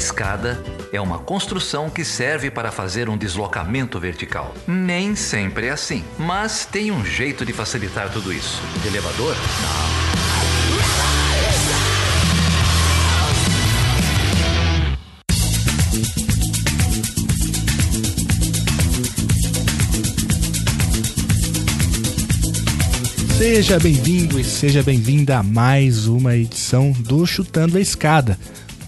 escada é uma construção que serve para fazer um deslocamento vertical. Nem sempre é assim, mas tem um jeito de facilitar tudo isso. De elevador? Não. Seja bem-vindo e seja bem-vinda a mais uma edição do Chutando a Escada.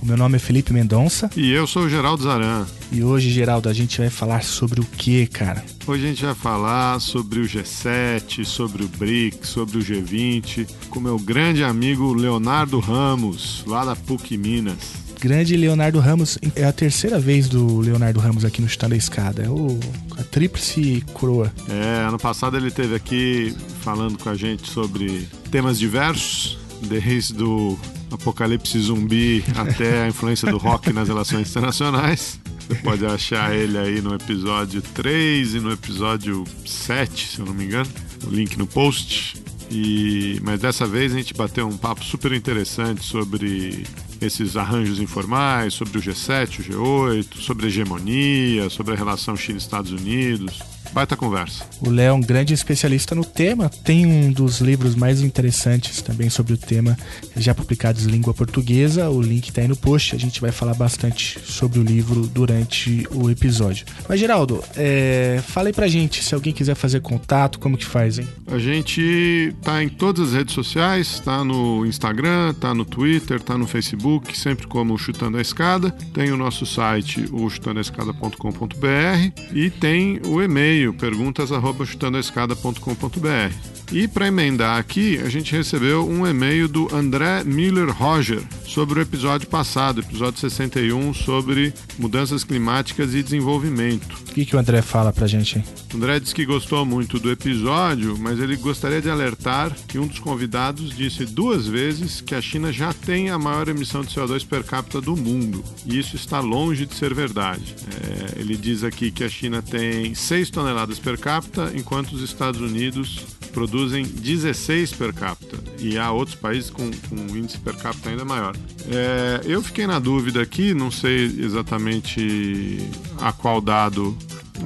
O meu nome é Felipe Mendonça E eu sou o Geraldo Zaran. e hoje, Geraldo, a gente vai falar sobre o que, cara? Hoje a gente vai falar sobre o G7, sobre o BRIC, sobre o G20, com meu grande amigo Leonardo Ramos, lá da PUC Minas. Grande Leonardo Ramos, é a terceira vez do Leonardo Ramos aqui no Chutando a Escada. É o, a tríplice coroa. É, ano passado ele esteve aqui falando com a gente sobre temas diversos, desde o apocalipse zumbi até a influência do rock nas relações internacionais. Você pode achar ele aí no episódio 3 e no episódio 7, se eu não me engano. O link no post. E, mas dessa vez a gente bateu um papo super interessante sobre esses arranjos informais, sobre o G7, o G8, sobre a hegemonia, sobre a relação China-Estados Unidos. Baita conversa. O Léo é um grande especialista no tema, tem um dos livros mais interessantes também sobre o tema, já publicados em língua portuguesa. O link está aí no post, a gente vai falar bastante sobre o livro durante o episódio. Mas, Geraldo, é, fala aí pra gente, se alguém quiser fazer contato, como que faz, hein? A gente tá em todas as redes sociais, tá no Instagram, tá no Twitter, tá no Facebook, sempre como Chutando a Escada. Tem o nosso site, o chutandoaescada.com.br e tem o e-mail, perguntas@chutandoaescada.com.br. E para emendar aqui, a gente recebeu um e-mail do André Miller Roger sobre o episódio passado, episódio 61, sobre mudanças climáticas e desenvolvimento. O que, que o André fala pra gente, hein? O André disse que gostou muito do episódio, mas ele gostaria de alertar que um dos convidados disse duas vezes que a China já tem a maior emissão de CO2 per capita do mundo. E isso está longe de ser verdade. É, ele diz aqui que a China tem 6 toneladas per capita, enquanto os Estados Unidos produzem 16 per capita. E há outros países com, com índice per capita ainda maior. É, eu fiquei na dúvida aqui, não sei exatamente a qual dado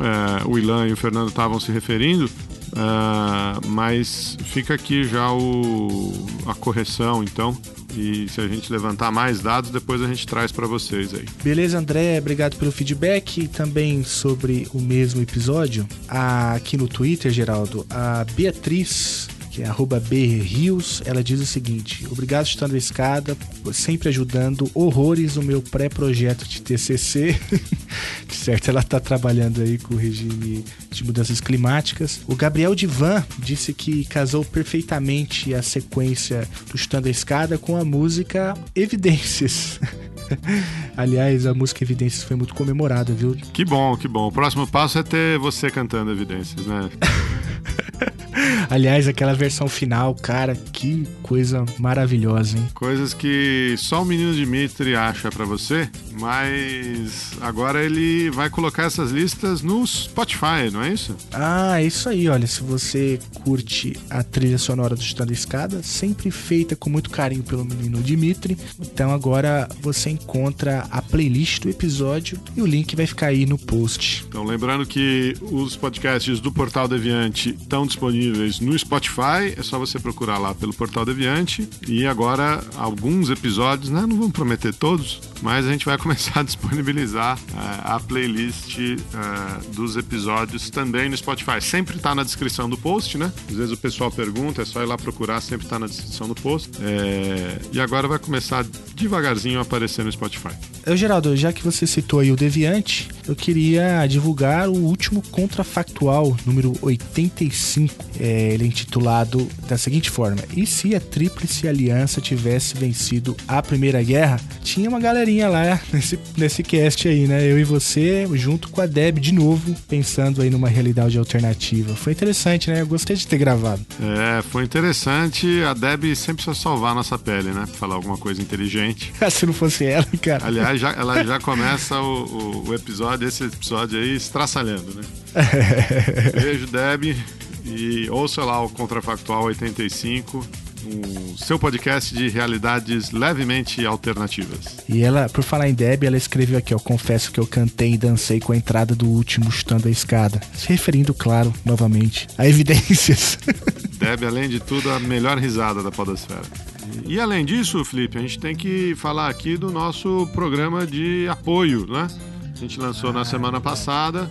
é, o Ilan e o Fernando estavam se referindo, é, mas fica aqui já o, a correção, então. E se a gente levantar mais dados, depois a gente traz para vocês aí. Beleza, André, obrigado pelo feedback. E também sobre o mesmo episódio, aqui no Twitter, Geraldo, a Beatriz, que é arroba Rios, ela diz o seguinte: Obrigado, Chutando a Escada, sempre ajudando horrores o meu pré-projeto de TCC. de certo, ela está trabalhando aí com o regime de mudanças climáticas. O Gabriel Divan disse que casou perfeitamente a sequência do Chutando a Escada com a música Evidências. Aliás, a música Evidências foi muito comemorada, viu? Que bom, que bom. O próximo passo é ter você cantando evidências, né? Aliás, aquela versão final, cara, que coisa maravilhosa, hein? Coisas que só o menino Dimitri acha pra você, mas agora ele vai colocar essas listas no Spotify, não é isso? Ah, é isso aí, olha, se você curte a trilha sonora do Chutando Escada, sempre feita com muito carinho pelo menino Dimitri, então agora você encontra a playlist do episódio e o link vai ficar aí no post. Então, lembrando que os podcasts do Portal Deviante estão disponíveis no Spotify, é só você procurar lá pelo Portal Deviante. E agora, alguns episódios, né? Não vamos prometer todos, mas a gente vai começar a disponibilizar eh, a playlist eh, dos episódios também no Spotify. Sempre está na descrição do post, né? Às vezes o pessoal pergunta, é só ir lá procurar, sempre está na descrição do post. Eh, e agora vai começar devagarzinho a aparecer no Spotify. Eu, Geraldo, já que você citou aí o Deviante, eu queria divulgar o último contrafactual, número 85. É, ele é intitulado da seguinte forma: E se a Tríplice Aliança tivesse vencido a Primeira Guerra? Tinha uma galerinha lá nesse, nesse cast aí, né? Eu e você, junto com a Deb de novo, pensando aí numa realidade alternativa. Foi interessante, né? Eu gostei de ter gravado. É, foi interessante. A Deb sempre precisa salvar a nossa pele, né? Pra falar alguma coisa inteligente. se não fosse ela, cara. Aliás, já- ela já começa o, o- o episódio, esse episódio aí, estraçalhando, né? Beijo, Deb. E ouça lá o Contrafactual 85 o seu podcast de realidades levemente alternativas. E ela, por falar em Deb, ela escreveu aqui, ó, confesso que eu cantei e dancei com a entrada do último chutando a escada. Se referindo, claro, novamente, a evidências. Deb, além de tudo, a melhor risada da podosfera. E além disso, Felipe, a gente tem que falar aqui do nosso programa de apoio, né? A gente lançou na semana passada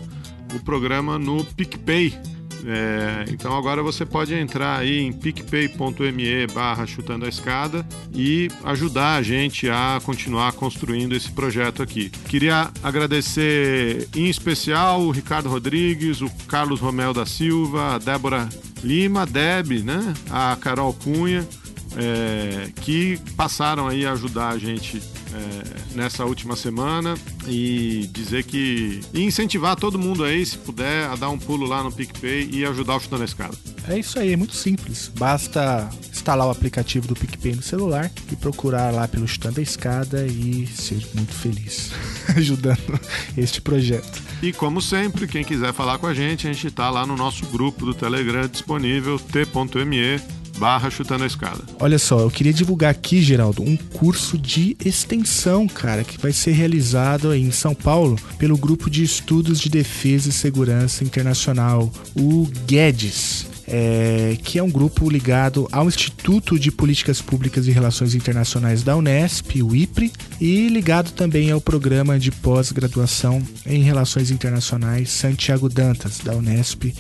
o programa no PicPay. É, então agora você pode entrar aí em picpay.me barra chutando a escada e ajudar a gente a continuar construindo esse projeto aqui. Queria agradecer em especial o Ricardo Rodrigues, o Carlos Romel da Silva, a Débora Lima, a Deb, né? a Carol Cunha, é, que passaram aí a ajudar a gente é, nessa última semana e dizer que. e incentivar todo mundo aí, se puder, a dar um pulo lá no PicPay e ajudar o Chutando a Escada. É isso aí, é muito simples. Basta instalar o aplicativo do PicPay no celular e procurar lá pelo Chutando a Escada e ser muito feliz ajudando este projeto. E como sempre, quem quiser falar com a gente, a gente está lá no nosso grupo do Telegram disponível, t.me barra chutando a escada. Olha só, eu queria divulgar aqui, Geraldo, um curso de extensão, cara, que vai ser realizado em São Paulo pelo Grupo de Estudos de Defesa e Segurança Internacional, o GUEDES é, que é um grupo ligado ao Instituto de Políticas Públicas e Relações Internacionais da Unesp, o IPRE, e ligado também ao programa de pós-graduação em Relações Internacionais Santiago Dantas, da Unesp,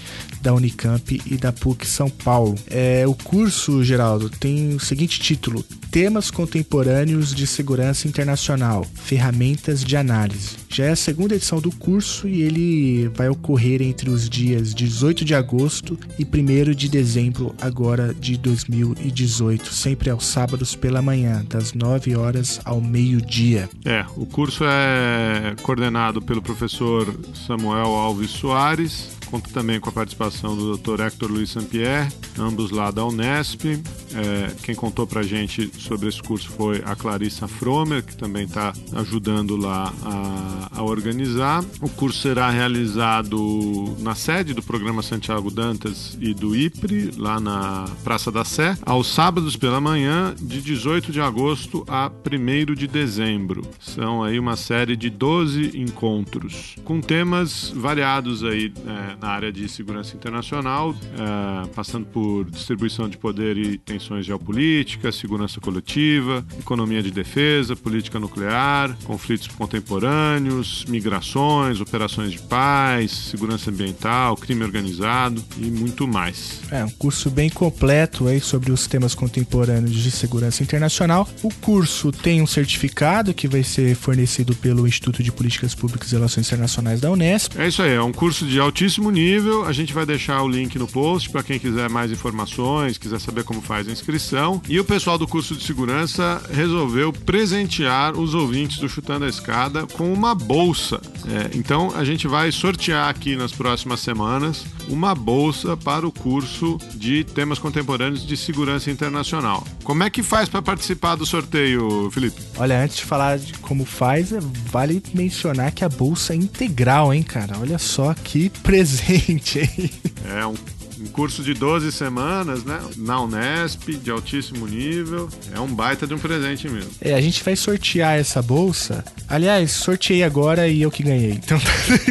da Unicamp e da PUC São Paulo. É, o curso, Geraldo, tem o seguinte título: Temas Contemporâneos de Segurança Internacional Ferramentas de Análise. Já é a segunda edição do curso e ele vai ocorrer entre os dias 18 de agosto e 1 de dezembro, agora de 2018, sempre aos sábados pela manhã, das 9 horas ao meio-dia. É, o curso é coordenado pelo professor Samuel Alves Soares, conta também com a participação do Dr. Hector Luiz Saint-Pierre, ambos lá da Unesp. É, quem contou pra gente sobre esse curso foi a Clarissa Fromer, que também está ajudando lá a, a, organizar. O curso será realizado na sede do programa Santiago Dantas e do IPRE, lá na Praça da Sé, aos sábados pela manhã, de 18 de agosto a 1 de dezembro. São aí uma série de 12 encontros, com temas variados aí é, na área de segurança internacional, é, passando por distribuição de poder e tensões geopolíticas, segurança coletiva, economia de defesa, política nuclear, conflitos contemporâneos, migrações, operações de paz, segurança ambiental, crime organizado e muito mais. É um curso bem completo aí sobre os temas contemporâneos de segurança internacional. O curso tem um certificado que vai ser fornecido pelo Instituto de Políticas Públicas e Relações Internacionais da Unesp. É isso aí, é um curso de altíssimo nível. A gente vai deixar o link no post para quem quiser mais informações, quiser saber como faz a inscrição. E o pessoal do curso de segurança resolveu presentear os ouvintes do Chutando a Escada com uma bolsa. É, então a gente vai sortear aqui nas próximas semanas uma bolsa para o curso de temas contemporâneos de segurança internacional. Como é que faz para participar do sorteio, Felipe? Olha, antes de falar de como faz, vale mencionar que a bolsa é integral, hein, cara? Olha só que presente gente, hein? É um um curso de 12 semanas, né? Na Unesp, de altíssimo nível. É um baita de um presente mesmo. É, a gente vai sortear essa bolsa. Aliás, sorteei agora e eu que ganhei. Então,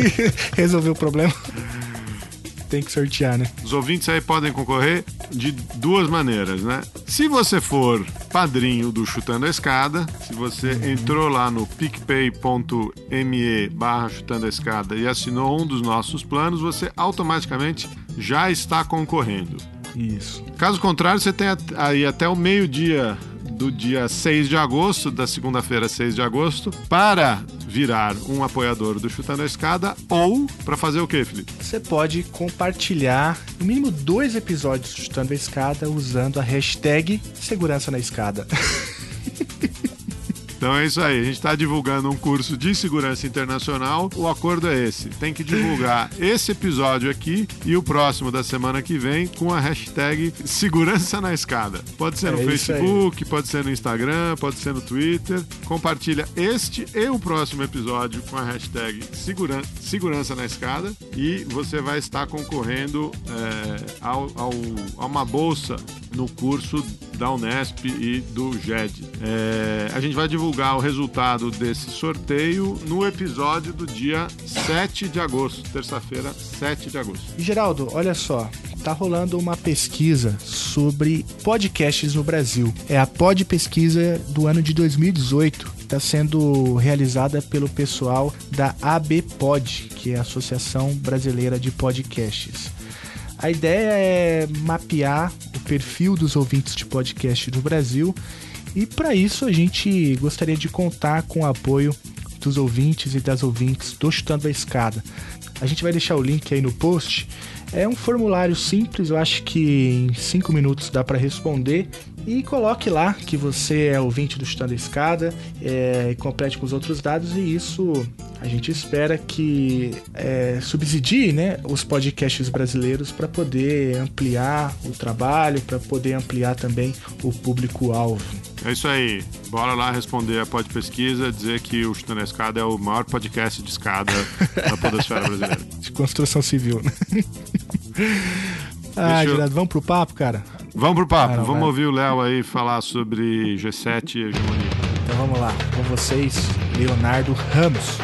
resolveu o problema tem que sortear, né? Os ouvintes aí podem concorrer de duas maneiras, né? Se você for padrinho do Chutando a Escada, se você uhum. entrou lá no picpay.me barra chutando a escada e assinou um dos nossos planos, você automaticamente já está concorrendo. Isso. Caso contrário, você tem aí até o meio-dia do dia 6 de agosto, da segunda-feira 6 de agosto, para virar um apoiador do Chutando a Escada ou para fazer o que, Felipe? Você pode compartilhar no mínimo dois episódios do Chutando a Escada usando a hashtag Segurança na Escada. Então é isso aí, a gente está divulgando um curso de segurança internacional. O acordo é esse: tem que divulgar esse episódio aqui e o próximo da semana que vem com a hashtag Segurança na Escada. Pode ser no é Facebook, pode ser no Instagram, pode ser no Twitter. Compartilha este e o próximo episódio com a hashtag Seguran Segurança na Escada e você vai estar concorrendo é, ao, ao, a uma bolsa no curso da Unesp e do GED. É, a gente vai divulgar o resultado desse sorteio no episódio do dia 7 de agosto, terça-feira, 7 de agosto. E Geraldo, olha só, tá rolando uma pesquisa sobre podcasts no Brasil. É a Pod Pesquisa do ano de 2018 está sendo realizada pelo pessoal da ABPod, que é a Associação Brasileira de Podcasts. A ideia é mapear o perfil dos ouvintes de podcast no Brasil e para isso a gente gostaria de contar com o apoio dos ouvintes e das ouvintes do Chutando a Escada. A gente vai deixar o link aí no post. É um formulário simples, eu acho que em 5 minutos dá para responder e coloque lá que você é ouvinte do Chutando a Escada é, e complete com os outros dados e isso a gente espera que é, subsidie né, os podcasts brasileiros para poder ampliar o trabalho, para poder ampliar também o público-alvo. É isso aí. Bora lá responder a pod pesquisa, dizer que o Chutando a Escada é o maior podcast de escada da podosfera brasileira. De construção civil, né? ah, eu... Gerardo, vamos pro papo, cara? Vamos pro papo, vamos vai. ouvir o Léo aí falar sobre G7 e hegemonia. Então vamos lá, com vocês, Leonardo Ramos.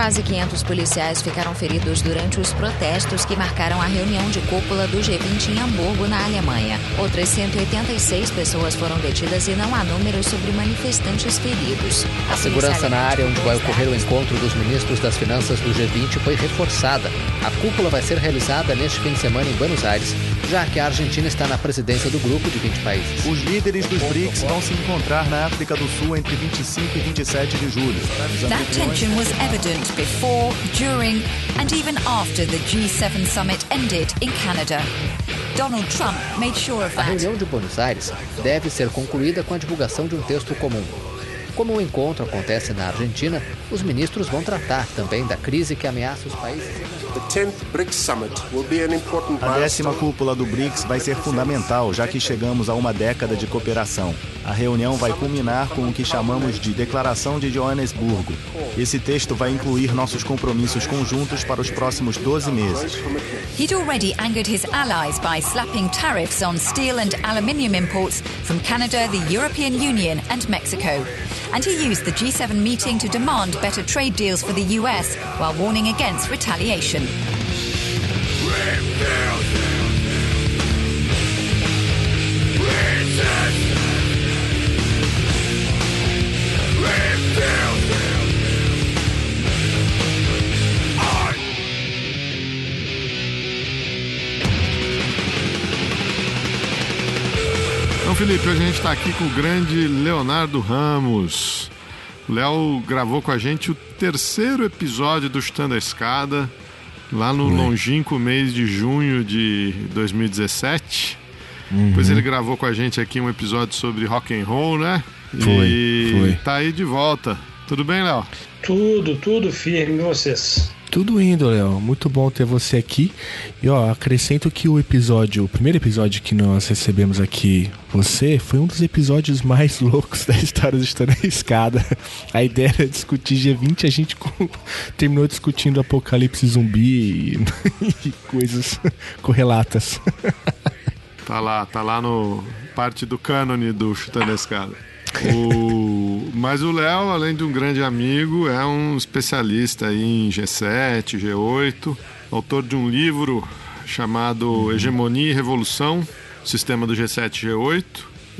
Quase 500 policiais ficaram feridos durante os protestos que marcaram a reunião de cúpula do G20 em Hamburgo, na Alemanha. Outras 186 pessoas foram detidas e não há números sobre manifestantes feridos. A, a segurança na área onde vai ocorrer o encontro dos ministros das finanças do G20 foi reforçada. A cúpula vai ser realizada neste fim de semana em Buenos Aires, já que a Argentina está na presidência do grupo de 20 países. Os líderes dos BRICS vão se encontrar na África do Sul entre 25 e 27 de julho. That tension was evident before, during, and even after the G7 summit ended in Canada. Donald Trump made sure of that. A reunião de Buenos Aires deve ser concluída com a divulgação de um texto comum. Como o encontro acontece na Argentina, os ministros vão tratar também da crise que ameaça os países. A décima cúpula do BRICS vai ser fundamental, já que chegamos a uma década de cooperação. A reunião vai culminar com o que chamamos de Declaração de Joanesburgo. Esse texto vai incluir nossos compromissos conjuntos para os próximos 12 meses. He'd already angered his allies by slapping tariffs on steel and aluminium imports from Canada, the European Union and Mexico. And he used the G7 meeting to demand better trade deals for the US while warning against retaliation. Então, Felipe, hoje a gente está aqui com o grande Leonardo Ramos. O Léo gravou com a gente o terceiro episódio do Chutando a Escada, lá no Oi. longínquo mês de junho de 2017. Uhum. Depois ele gravou com a gente aqui um episódio sobre rock and roll, né? Foi, e foi. tá aí de volta. Tudo bem, Léo? Tudo, tudo firme, vocês? Tudo indo, Léo. Muito bom ter você aqui. E ó, acrescento que o episódio, o primeiro episódio que nós recebemos aqui, você, foi um dos episódios mais loucos da história do História da Escada. A ideia era discutir G20, a gente terminou discutindo apocalipse zumbi e, e coisas correlatas. Tá lá, tá lá no parte do cânone do Chutando a Escada. O... Mas o Léo, além de um grande amigo, é um especialista em G7, G8, autor de um livro chamado Hegemonia e Revolução, Sistema do G7 e G8.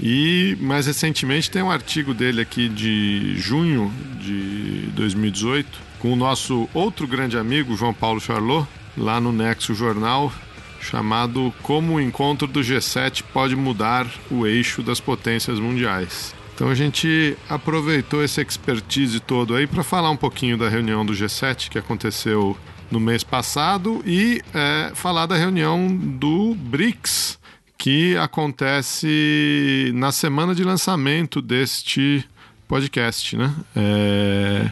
E mais recentemente tem um artigo dele aqui de junho de 2018 com o nosso outro grande amigo, João Paulo Charlot, lá no Nexo Jornal, chamado Como o encontro do G7 pode mudar o eixo das potências mundiais. Então a gente aproveitou esse expertise todo aí para falar um pouquinho da reunião do G7 que aconteceu no mês passado e é, falar da reunião do BRICS que acontece na semana de lançamento deste podcast, né? É,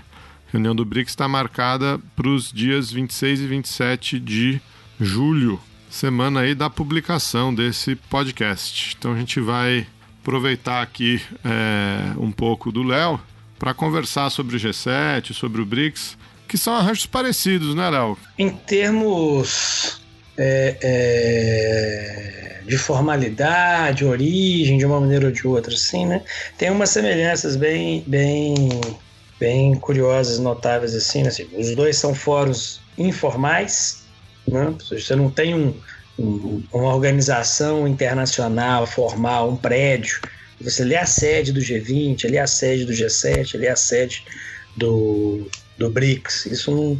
a reunião do BRICS está marcada para os dias 26 e 27 de julho, semana aí da publicação desse podcast. Então a gente vai aproveitar aqui é, um pouco do Léo para conversar sobre o G7, sobre o BRICS, que são arranjos parecidos, né, Léo? Em termos é, é, de formalidade, origem, de uma maneira ou de outra, assim, né? Tem umas semelhanças bem, bem, bem curiosas, notáveis, assim, né? Assim, os dois são fóruns informais, né? Você não tem um, um, uma organização internacional formal, um prédio. Você lê a sede do G20, ali a sede do G7, ali a sede do, do BRICS. Isso não,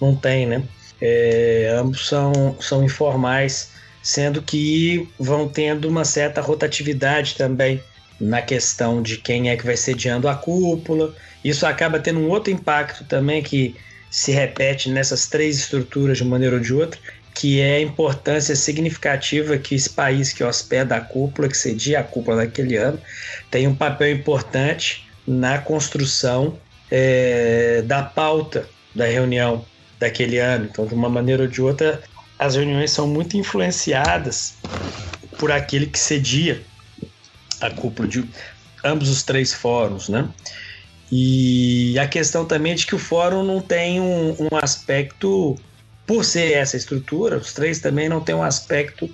não tem, né? É, ambos são, são informais, sendo que vão tendo uma certa rotatividade também na questão de quem é que vai sediando a cúpula. Isso acaba tendo um outro impacto também que se repete nessas três estruturas de uma maneira ou de outra, que é a importância significativa que esse país que hospeda a cúpula, que cedia a cúpula naquele ano, tem um papel importante na construção é, da pauta da reunião daquele ano. Então, de uma maneira ou de outra, as reuniões são muito influenciadas por aquele que cedia a cúpula de ambos os três fóruns, né? E a questão também é de que o fórum não tem um, um aspecto, por ser essa estrutura, os três também não tem um aspecto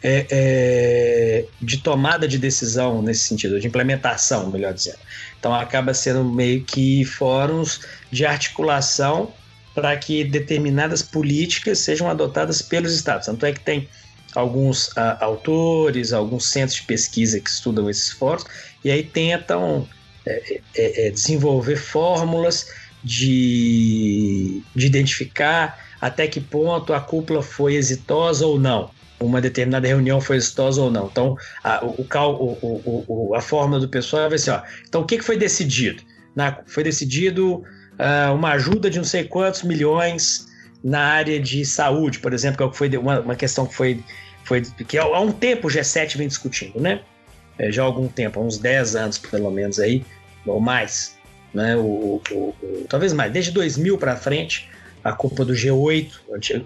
é, é, de tomada de decisão nesse sentido, de implementação, melhor dizendo. Então acaba sendo meio que fóruns de articulação para que determinadas políticas sejam adotadas pelos estados. Tanto é que tem alguns a, ah, autores, alguns centros de pesquisa que estudam esses fóruns e aí tentam é, é, é, desenvolver fórmulas de, de identificar até que ponto a cúpula foi exitosa ou não uma determinada reunião foi exitosa ou não. Então, a, o, o, o, a forma do pessoal vai ser, ó, então o que, que foi decidido? Na, foi decidido uh, uma ajuda de não sei quantos milhões na área de saúde, por exemplo, que, é foi uma, uma questão que foi, foi que há um tempo o G7 vem discutindo, né? É, já há algum tempo, há uns 10 anos pelo menos aí, ou mais, né? O talvez mais, desde 2000 para frente, a culpa do G8,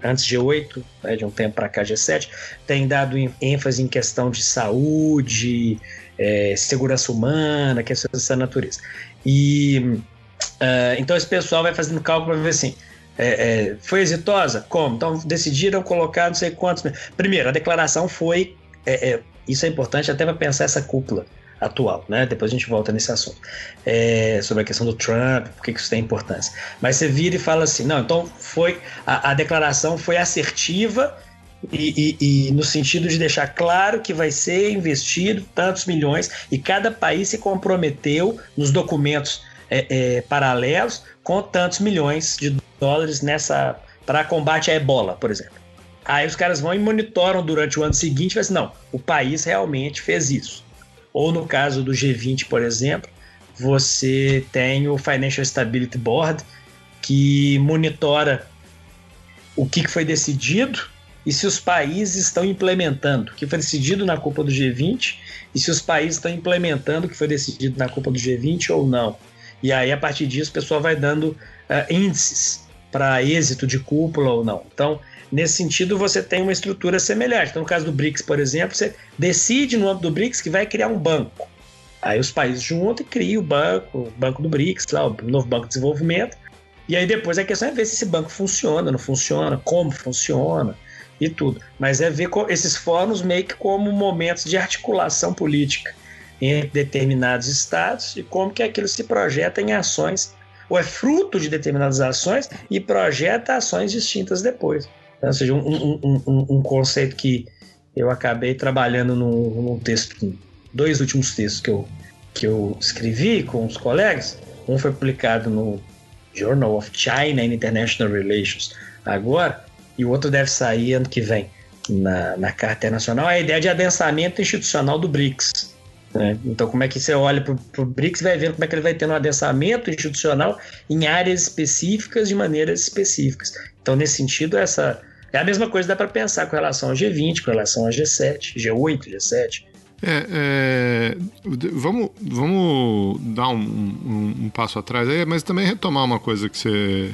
antes G8, né, de um tempo para cá G7, tem dado ênfase em questão de saúde, é, segurança humana, questões dessa natureza. E uh, então esse pessoal vai fazendo cálculo para ver assim. É, é, foi exitosa? Como? Então decidiram colocar não sei quantos. Primeiro, a declaração foi. É, é, isso é importante até para pensar essa cúpula atual, né? Depois a gente volta nesse assunto. É, sobre a questão do Trump, por que isso tem importância. Mas você vira e fala assim, não, então foi a, a declaração foi assertiva e, e, e, no sentido de deixar claro que vai ser investido tantos milhões e cada país se comprometeu nos documentos é, é, paralelos com tantos milhões de dólares nessa para combate à ebola, por exemplo. Aí os caras vão e monitoram durante o ano seguinte e falam assim, não, o país realmente fez isso. Ou no caso do G20, por exemplo, você tem o Financial Stability Board, que monitora o que foi decidido e se os países estão implementando o que foi decidido na Copa do G20 e se os países estão implementando o que foi decidido na Copa do G20 ou não. E aí, a partir disso, o pessoal vai dando uh, índices para êxito de cúpula ou não. Então, Nesse sentido, você tem uma estrutura semelhante. Então, no caso do BRICS, por exemplo, você decide no âmbito do BRICS que vai criar um banco. Aí os países juntam e criam o banco, o banco do BRICS, lá, o novo banco de desenvolvimento. E aí depois a questão é ver se esse banco funciona, não funciona, como funciona e tudo. Mas é ver esses fóruns meio que como momentos de articulação política entre determinados estados e como que aquilo se projeta em ações, ou é fruto de determinadas ações e projeta ações distintas depois. Ou seja, um, um, um, um conceito que eu acabei trabalhando num, num, texto, dois últimos textos que eu, que eu escrevi com os colegas. Um foi publicado no Journal of China and International Relations agora, e o outro deve sair ano que vem na, na Carta Internacional. É a ideia de adensamento institucional do BRICS. Né? Então, como é que você olha para o BRICS vai vendo como é que ele vai tendo um adensamento institucional em áreas específicas de maneiras específicas. Então, nesse sentido, essa é a mesma coisa dá para pensar com relação ao G20, com relação ao G7, G8, G7. É, é, vamos, vamos dar um, um, um, passo atrás aí, mas também retomar uma coisa que você,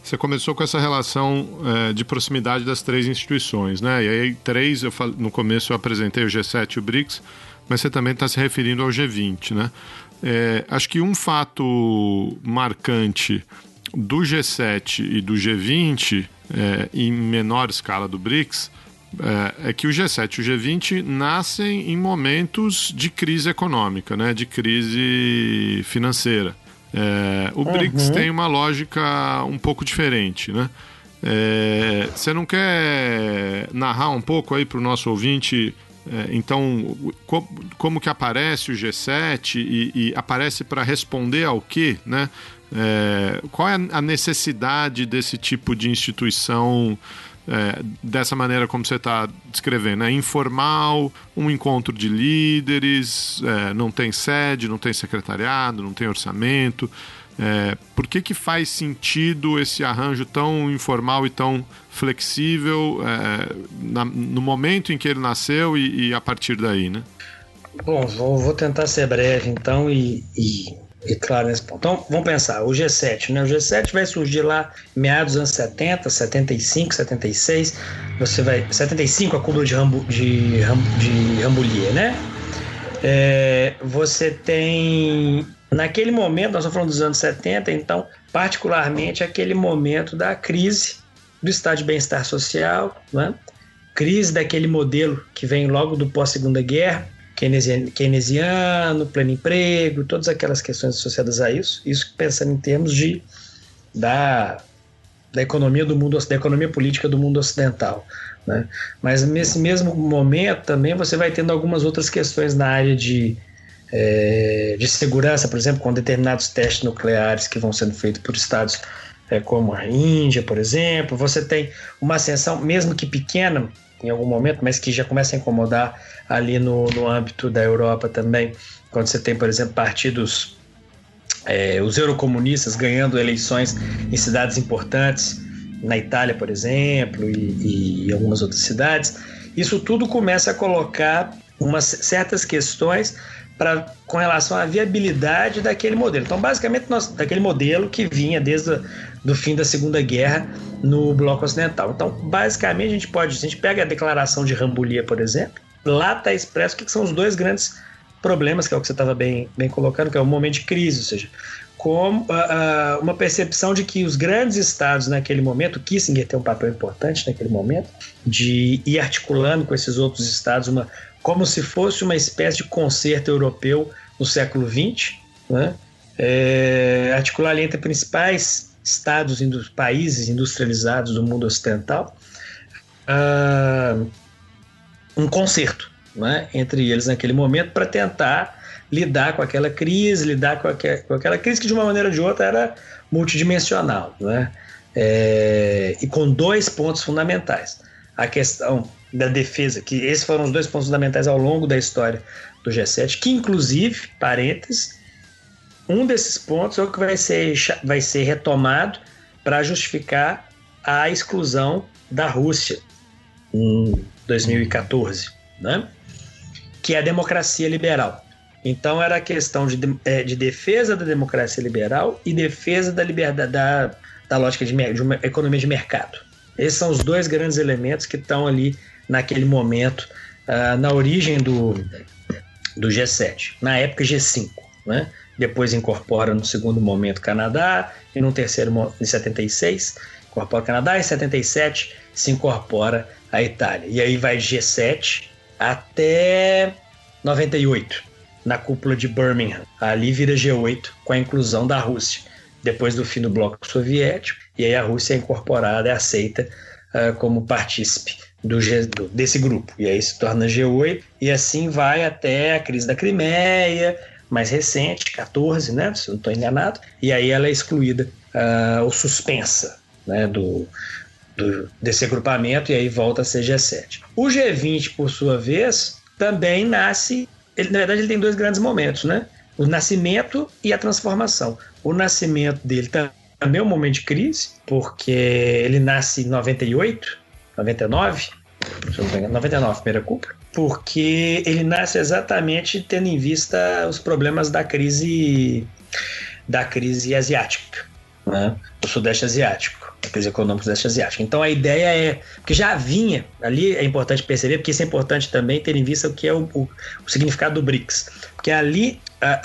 você começou com essa relação é, de proximidade das três instituições, né? E aí, três, eu no começo eu apresentei o G7 e o BRICS, mas você também está se referindo ao G20, né? É, acho que um fato marcante do G7 e do G20, é, em menor escala do BRICS, é, é, que o G7 e o G20 nascem em momentos de crise econômica, né, de crise financeira. É, o uhum. BRICS tem uma lógica um pouco diferente, né? É, você não quer narrar um pouco aí para o nosso ouvinte é, então, co como que aparece o G7 e, e aparece para responder ao quê, né? É, qual é a necessidade desse tipo de instituição é, dessa maneira como você está descrevendo? É informal, um encontro de líderes, é, não tem sede, não tem secretariado, não tem orçamento. É, por que, que faz sentido esse arranjo tão informal e tão flexível é, na, no momento em que ele nasceu e, e a partir daí, né? Bom, vou, vou, tentar ser breve então e, e, e, claro nesse ponto. Então, vamos pensar, o G7, né? O G7 vai surgir lá meados dos anos 70, 75, 76. Você vai. 75 a cúpula de, Rambu, de, de Rambouillet, né? É, você tem Naquele momento, nós estamos falando dos anos 70, então, particularmente aquele momento da crise do estado de bem-estar social, né? crise daquele modelo que vem logo do pós-segunda guerra, keynesiano, pleno emprego, todas aquelas questões associadas a isso, isso pensando em termos de da, da economia do mundo, da economia política do mundo ocidental. Né? Mas nesse mesmo momento também você vai tendo algumas outras questões na área de é, de segurança, por exemplo, com determinados testes nucleares que vão sendo feitos por estados é, como a Índia, por exemplo. Você tem uma ascensão, mesmo que pequena, em algum momento, mas que já começa a incomodar ali no, no âmbito da Europa também, quando você tem, por exemplo, partidos, é, os eurocomunistas ganhando eleições em cidades importantes, na Itália, por exemplo, e, e algumas outras cidades. Isso tudo começa a colocar umas certas questões pra, com relação à viabilidade daquele modelo. Então, basicamente, nós, daquele modelo que vinha desde o fim da Segunda Guerra no Bloco Ocidental. Então, basicamente, a gente pode, a gente pega a declaração de Rambouillet, por exemplo, lá está expresso o que são os dois grandes problemas, que é o que você estava bem, bem colocando, que é o momento de crise, ou seja, como uh, uma percepção de que os grandes estados naquele momento, Kissinger tem um papel importante naquele momento, de ir articulando com esses outros estados uma como se fosse uma espécie de concerto europeu no século XX, né? é, articular entre principais estados, países industrializados do mundo ocidental, uh, um concerto né, entre eles naquele momento para tentar lidar com aquela crise, lidar com, com, aquela crise que de uma maneira ou de outra era multidimensional, né? É, e com dois pontos fundamentais. A questão da defesa, que esses foram os dois pontos fundamentais ao longo da história do G7, que inclusive, parênteses, um desses pontos é o que vai ser, vai ser retomado para justificar a exclusão da Rússia em 2014, né? que é a democracia liberal. Então era a questão de, é, de defesa da democracia liberal e defesa da liberdade da, da lógica de, de uma economia de mercado. Esses são os dois grandes elementos que estão ali naquele momento, uh, na origem do, do G7, na época G5, né? Depois incorpora no segundo momento Canadá e no terceiro em 76 incorpora o Canadá e em 77 se incorpora a Itália. E aí vai G7 até 98 na cúpula de Birmingham. Ali vira G8 com a inclusão da Rússia depois do fim do bloco soviético e aí a Rússia é incorporada, é aceita uh, como partícipe do do, desse grupo. E aí se torna G8 e assim vai até a crise da Crimeia, mais recente, 14, né? Se não estou enganado. E aí ela é excluída uh, ou suspensa né, do, do, desse agrupamento e aí volta a ser G7. O G20, por sua vez, também nasce. Ele, na verdade, ele tem dois grandes momentos, né? O nascimento e a transformação. O nascimento dele também é um momento de crise, porque ele nasce em 98, 99, se não me engano, 99, primeira cúpula, porque ele nasce exatamente tendo em vista os problemas da crise da crise asiática, né? do Sudeste Asiático, a crise econômica do Sudeste Asiático. Então a ideia é, porque já vinha, ali é importante perceber, porque isso é importante também ter em vista o que é o, o, o significado do BRICS, porque ali a,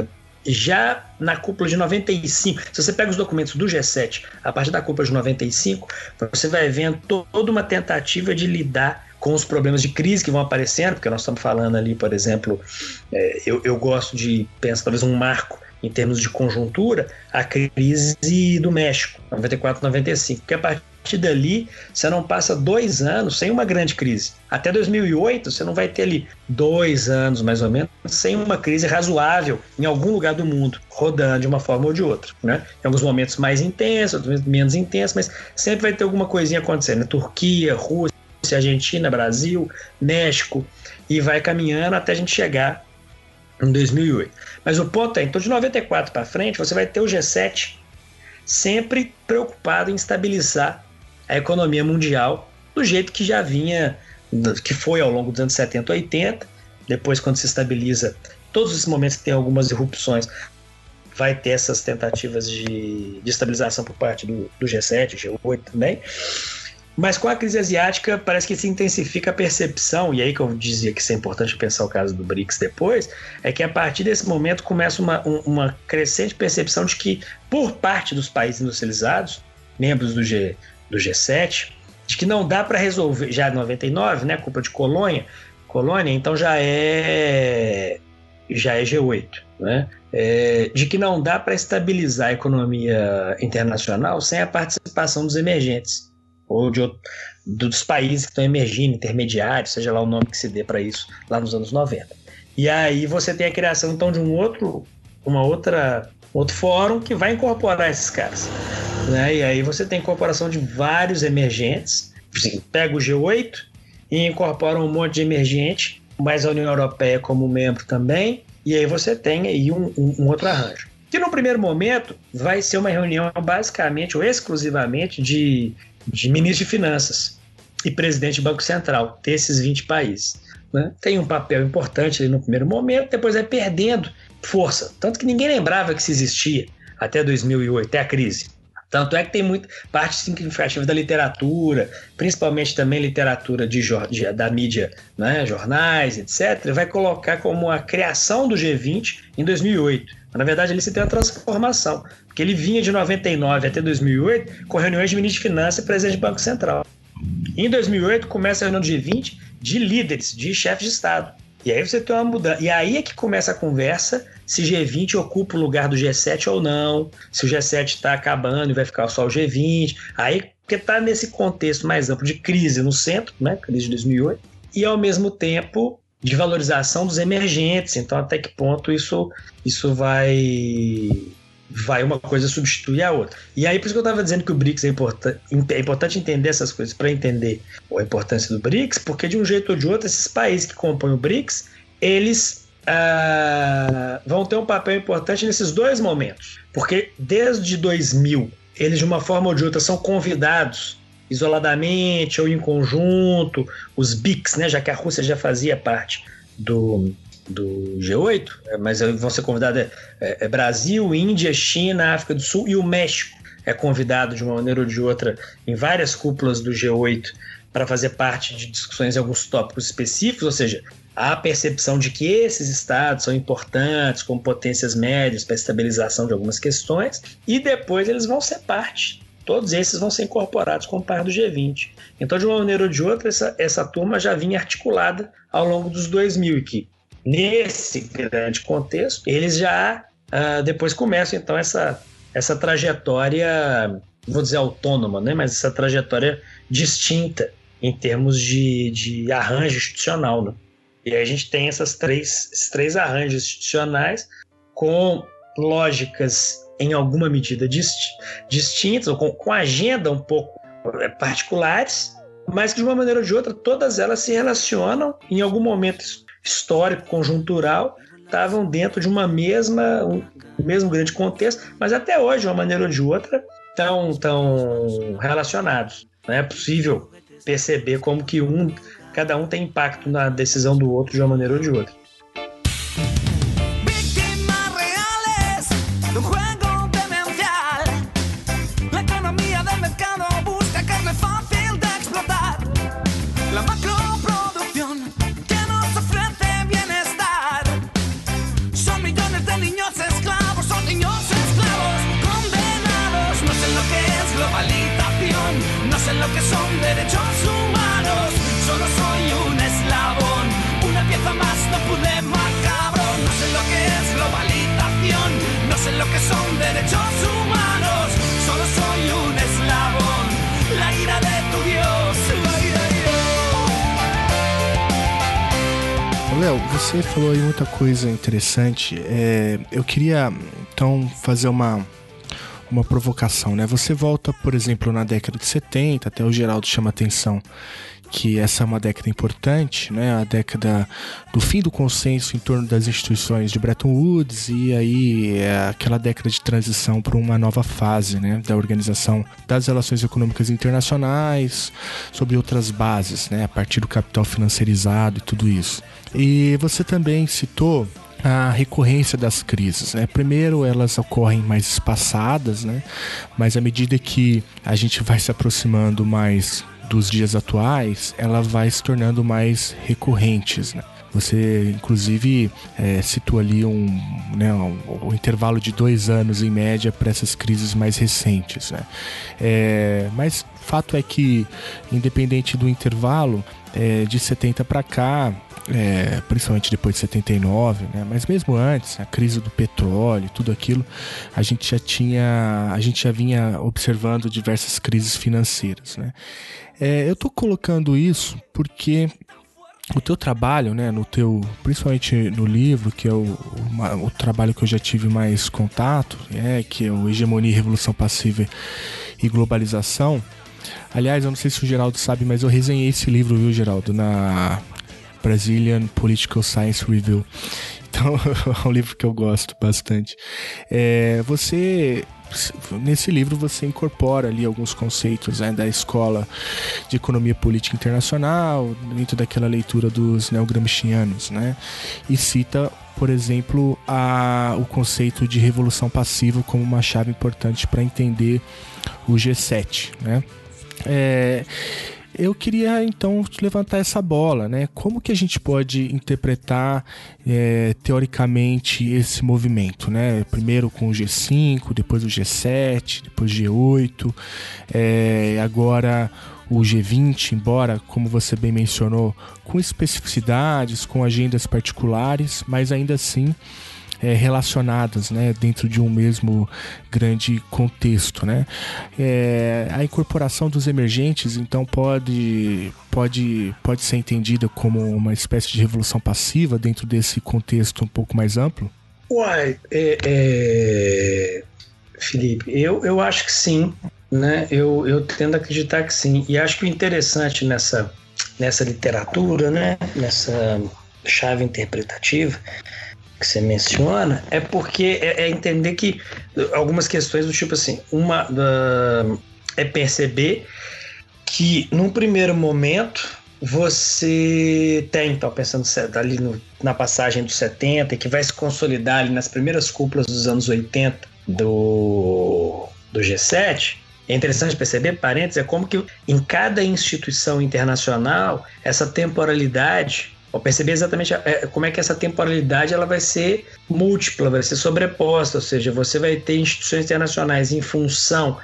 a já na cúpula de 95, se você pega os documentos do G7, a partir da cúpula de 95, você vai vendo toda uma tentativa de lidar com os problemas de crise que vão aparecendo, porque nós estamos falando ali, por exemplo, é, eu, eu gosto de pensar talvez um marco em termos de conjuntura, a crise do México, 94, 95, porque a partir dali você não passa dois anos sem uma grande crise. Até 2008 você não vai ter ali dois anos mais ou menos sem uma crise razoável em algum lugar do mundo, rodando de uma forma ou de outra. Né? Em alguns momentos mais intensos, outros menos intensos, mas sempre vai ter alguma coisinha acontecendo. Turquia, Rússia, Argentina, Brasil, México, e vai caminhando até a gente chegar em 2008. Mas o ponto é, então de 94 para frente, você vai ter o G7 sempre preocupado em estabilizar a economia mundial do jeito que já vinha, que foi ao longo dos anos 70, 80. Depois, quando se estabiliza, todos esses momentos que tem algumas irrupções, vai ter essas tentativas de, de estabilização por parte do, do G7, G8 também. Mas com a crise asiática, parece que se intensifica a percepção, e aí que eu dizia que isso é importante pensar o caso do BRICS depois, é que a partir desse momento começa uma, uma crescente percepção de que, por parte dos países industrializados, membros do, G, do G7, de que não dá para resolver, já em 99, né, culpa de colônia, colônia, então já é já é G8, né? É, de que não dá para estabilizar a economia internacional sem a participação dos emergentes ou de, dos países que estão emergindo, intermediários, seja lá o nome que se dê para isso, lá nos anos 90. E aí você tem a criação então de um outro, uma outra, outro fórum que vai incorporar esses caras. Né? E aí você tem incorporação de vários emergentes, pega o G8 e incorpora um monte de emergente, mais a União Europeia como membro também, e aí você tem aí um, um, um outro arranjo. Que no primeiro momento vai ser uma reunião basicamente ou exclusivamente de de ministro de Finanças e presidente do Banco Central desses 20 países. Né? Tem um papel importante ali no primeiro momento, depois vai perdendo força. Tanto que ninguém lembrava que isso existia até 2008, até a crise. Tanto é que tem muita parte significativa da literatura, principalmente também literatura de, de da mídia, né, jornais, etc., vai colocar como a criação do G20 em 2008. Mas, na verdade, ali se tem uma transformação, porque ele vinha de 99 até 2008 com reuniões de ministro de Finanças e presidente do Banco Central. Em 2008 começa a reunião do G20 de líderes, de chefes de Estado. E aí você tem uma mudança. E aí é que começa a conversa se G20 ocupa o lugar do G7 ou não, se o G7 está acabando e vai ficar só o G20. Aí, porque está nesse contexto mais amplo de crise no centro, né, crise de 2008, e ao mesmo tempo de valorização dos emergentes. Então, até que ponto isso, isso vai vai uma coisa substituir a outra. E aí, por isso que eu estava dizendo que o BRICS é, é importante entender essas coisas para entender a importância do BRICS, porque de um jeito ou de outro, esses países que compõem o BRICS, eles uh, vão ter um papel importante nesses dois momentos. Porque desde 2000, eles de uma forma ou de outra são convidados isoladamente ou em conjunto, os BICs, né, já que a Rússia já fazia parte do, do G8, é, mas vão ser convidados é, é, é, Brasil, Índia, China, África do Sul e o México é convidado de uma maneira ou de outra em várias cúpulas do G8 para fazer parte de discussões em alguns tópicos específicos, ou seja, a percepção de que esses estados são importantes como potências médias para estabilização de algumas questões, e depois eles vão ser parte. Todos esses vão ser incorporados como parte do G20. Então, de uma maneira ou de outra, essa, essa turma já vinha articulada ao longo dos 2000 e que nesse grande contexto, eles já uh, depois começam então essa, essa trajetória, vou dizer autônoma, né? mas essa trajetória distinta em termos de, de arranjo institucional. Né? E a gente tem essas três, esses três arranjos institucionais com lógicas em alguma medida dist, distintas, ou com, com agenda um pouco é, particulares, mas que de uma maneira ou de outra todas elas se relacionam em algum momento histórico, conjuntural, estavam dentro de uma mesma, um mesmo grande contexto, mas até hoje, de uma maneira ou de outra, estão tão relacionados. Não é possível perceber como que um, cada um tem impacto na decisão do outro de uma maneira ou de outra. Você falou aí muita coisa interessante. É, eu queria então fazer uma uma provocação, né? Você volta, por exemplo, na década de 70, até o Geraldo chama atenção que essa é uma década importante, né? A década do fim do consenso em torno das instituições de Bretton Woods e aí é aquela década de transição para uma nova fase, né? Da organização das relações econômicas internacionais sobre outras bases, né? A partir do capital financiarizado e tudo isso. E você também citou a recorrência das crises. Né? Primeiro, elas ocorrem mais espaçadas, né? mas à medida que a gente vai se aproximando mais dos dias atuais, ela vai se tornando mais recorrentes. Né? Você, inclusive, é, situa ali um, né, um, um, intervalo de dois anos em média para essas crises mais recentes. Né? É, mas fato é que, independente do intervalo, é, de 70 para cá, é, principalmente depois de 79, né? mas mesmo antes, a crise do petróleo, tudo aquilo, a gente já tinha, a gente já vinha observando diversas crises financeiras. Né? É, eu estou colocando isso porque o teu trabalho, né, no teu, principalmente no livro, que é o, o, o trabalho que eu já tive mais contato, é, que é o Hegemonia, Revolução Passiva e Globalização. Aliás, eu não sei se o Geraldo sabe, mas eu resenhei esse livro, viu, Geraldo, na Brazilian Political Science Review. Então, é um livro que eu gosto bastante. É, você nesse livro você incorpora ali alguns conceitos né, da escola de economia política internacional dentro daquela leitura dos neogramscianos, né? E cita, por exemplo, a, o conceito de revolução passiva como uma chave importante para entender o G7, né? É, eu queria então levantar essa bola, né? Como que a gente pode interpretar é, teoricamente esse movimento, né? Primeiro com o G5, depois o G7, depois o G8, é, agora o G20, embora, como você bem mencionou, com especificidades, com agendas particulares, mas ainda assim é, relacionadas né, dentro de um mesmo grande contexto. Né? É, a incorporação dos emergentes, então, pode, pode, pode ser entendida como uma espécie de revolução passiva dentro desse contexto um pouco mais amplo? Uai, é, é... Felipe, eu, eu acho que sim. Né? Eu, eu tendo a acreditar que sim. E acho que o interessante nessa, nessa literatura, né? nessa chave interpretativa, que você menciona é porque é, é entender que algumas questões do tipo assim, uma uh, é perceber que num primeiro momento você tem, então, pensando ali no, na passagem dos 70, que vai se consolidar ali nas primeiras cúpulas dos anos 80 do, do G7, é interessante perceber, parênteses, é como que em cada instituição internacional, essa temporalidade Vou perceber exatamente é, como é que essa temporalidade ela vai ser múltipla, vai ser sobreposta, ou seja, você vai ter instituições internacionais em função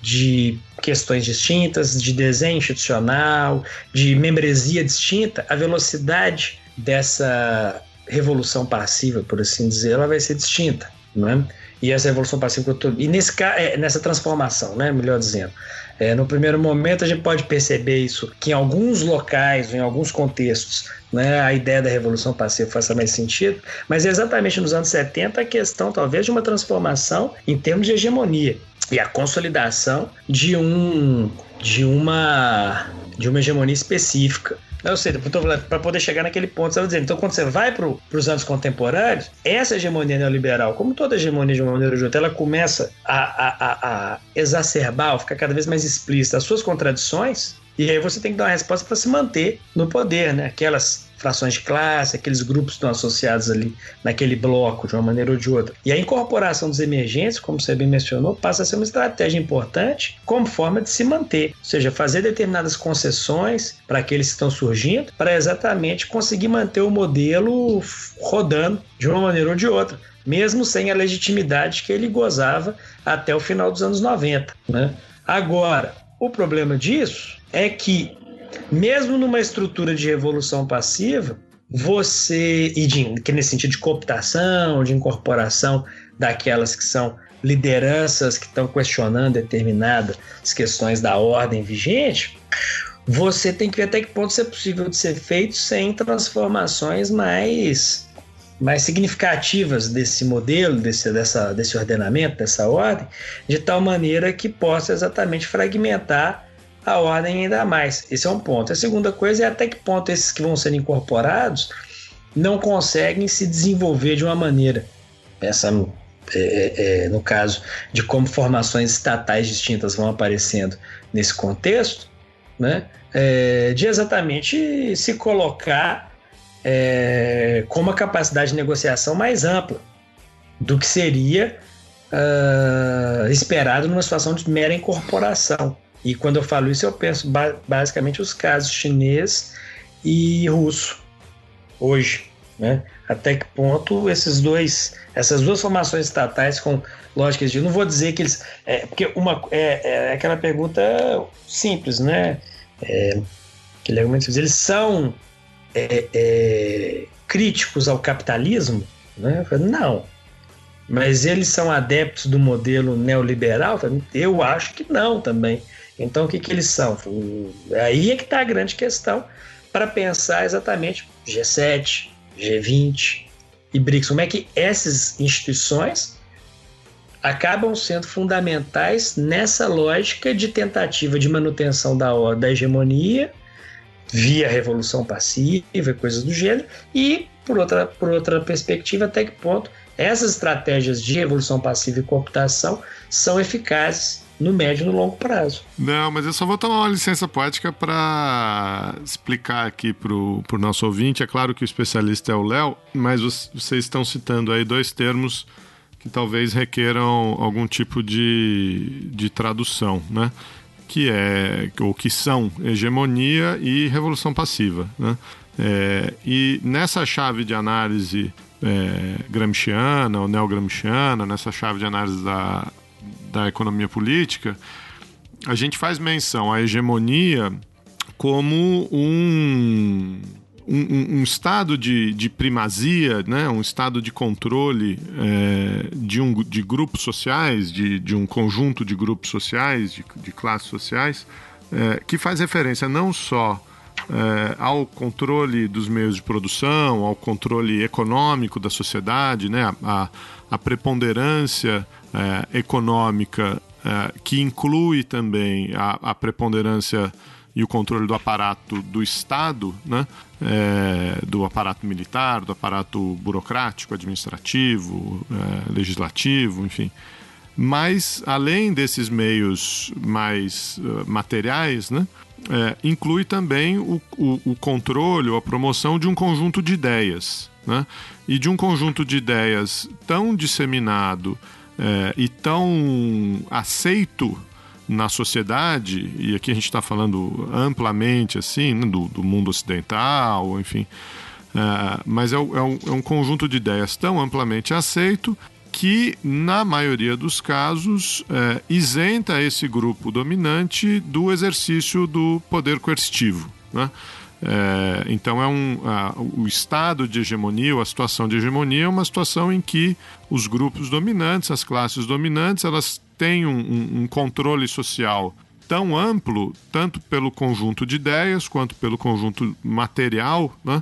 de questões distintas, de desenho institucional, de membresia distinta, a velocidade dessa revolução passiva, por assim dizer, ela vai ser distinta, não é? E essa revolução passiva que eu tô, e nesse é, nessa transformação, né, melhor dizendo, é, no primeiro momento, a gente pode perceber isso, que em alguns locais, em alguns contextos, né, a ideia da revolução passiva faça mais sentido, mas é exatamente nos anos 70 a questão, talvez, de uma transformação em termos de hegemonia e a consolidação de um de uma de uma hegemonia específica eu sei, para poder chegar naquele ponto, vai dizer. Então, quando você vai para os anos contemporâneos, essa hegemonia neoliberal, como toda hegemonia de uma maneira ou de outra, ela começa a, a, a, a exacerbar, ficar cada vez mais explícita as suas contradições, e aí você tem que dar uma resposta para se manter no poder, né? Aquelas frações de classe, aqueles grupos estão associados ali naquele bloco de uma maneira ou de outra. E a incorporação dos emergentes, como você bem mencionou, passa a ser uma estratégia importante como forma de se manter, ou seja, fazer determinadas concessões para aqueles que estão surgindo, para exatamente conseguir manter o modelo rodando de uma maneira ou de outra mesmo sem a legitimidade que ele gozava até o final dos anos 90. Né? Agora, o problema disso é que, mesmo numa estrutura de revolução passiva, você, e de, que nesse sentido de cooptação, de incorporação daquelas que são lideranças que estão questionando determinadas questões da ordem vigente, você tem que ver até que ponto isso é possível de ser feito sem transformações mais, mais significativas desse modelo, desse, dessa, desse ordenamento, dessa ordem, de tal maneira que possa exatamente fragmentar a ordem ainda mais. Esse é um ponto. A segunda coisa é até que ponto esses que vão ser incorporados não conseguem se desenvolver de uma maneira. Essa, é, é, é, no caso de como formações estatais distintas vão aparecendo nesse contexto, né, é, de exatamente se colocar é, com uma capacidade de negociação mais ampla do que seria uh, esperado numa situação de mera incorporação. E quando eu falo isso, eu penso ba basicamente os casos chinês e russo hoje, né? Até que ponto esses dois, essas duas formações estatais com lógicas de, não vou dizer que eles, é, porque uma é, é aquela pergunta simples, né? É, aquele argumento, eles são é, é, críticos ao capitalismo, né? Não, mas eles são adeptos do modelo neoliberal? Eu acho que não também. Então, o que, que eles são? Aí é que está a grande questão para pensar exatamente G7, G20 e BRICS. Como é que essas instituições acabam sendo fundamentais nessa lógica de tentativa de manutenção da, da hegemonia via revolução passiva e coisas do gênero, e por outra, por outra perspectiva, até que ponto essas estratégias de revolução passiva e cooptação são eficazes no médio e no longo prazo. Não, mas eu só vou tomar uma licença poética para explicar aqui para o nosso ouvinte. É claro que o especialista é o Léo, mas vocês estão citando aí dois termos que talvez requeram algum tipo de, de tradução, né? Que é, ou que são hegemonia e revolução passiva, né? É, e nessa chave de análise é, gramsciana ou neogramsciana, nessa chave de análise da da economia política, a gente faz menção à hegemonia como um, um, um estado de, de, primazia, né? um estado de controle é, de, um, de grupos sociais, de, de um conjunto de grupos sociais, de, de classes sociais, é, que faz referência não só é, ao controle dos meios de produção, ao controle econômico da sociedade, né? a, a, preponderância é, econômica é, que inclui também a, a, preponderância e o controle do aparato do Estado, né? Do aparato militar, do aparato burocrático, administrativo, legislativo, enfim. Mas, além desses meios mais uh, materiais, né? É, inclui também o, o, o controle, a promoção de um conjunto de ideias. Né? E de um conjunto de ideias tão disseminado é, e tão aceito na sociedade, e aqui a gente está falando amplamente assim, né, do, do, mundo ocidental, enfim, é, mas é, é, um, é um conjunto de ideias tão amplamente aceito que, na maioria dos casos, é, isenta esse grupo dominante do exercício do poder coercitivo. Né? É, então é um a, o estado de hegemonia ou a situação de hegemonia é uma situação em que os grupos dominantes, as classes dominantes, elas têm um, um, um controle social tão amplo, tanto pelo conjunto de ideias quanto pelo conjunto material, né,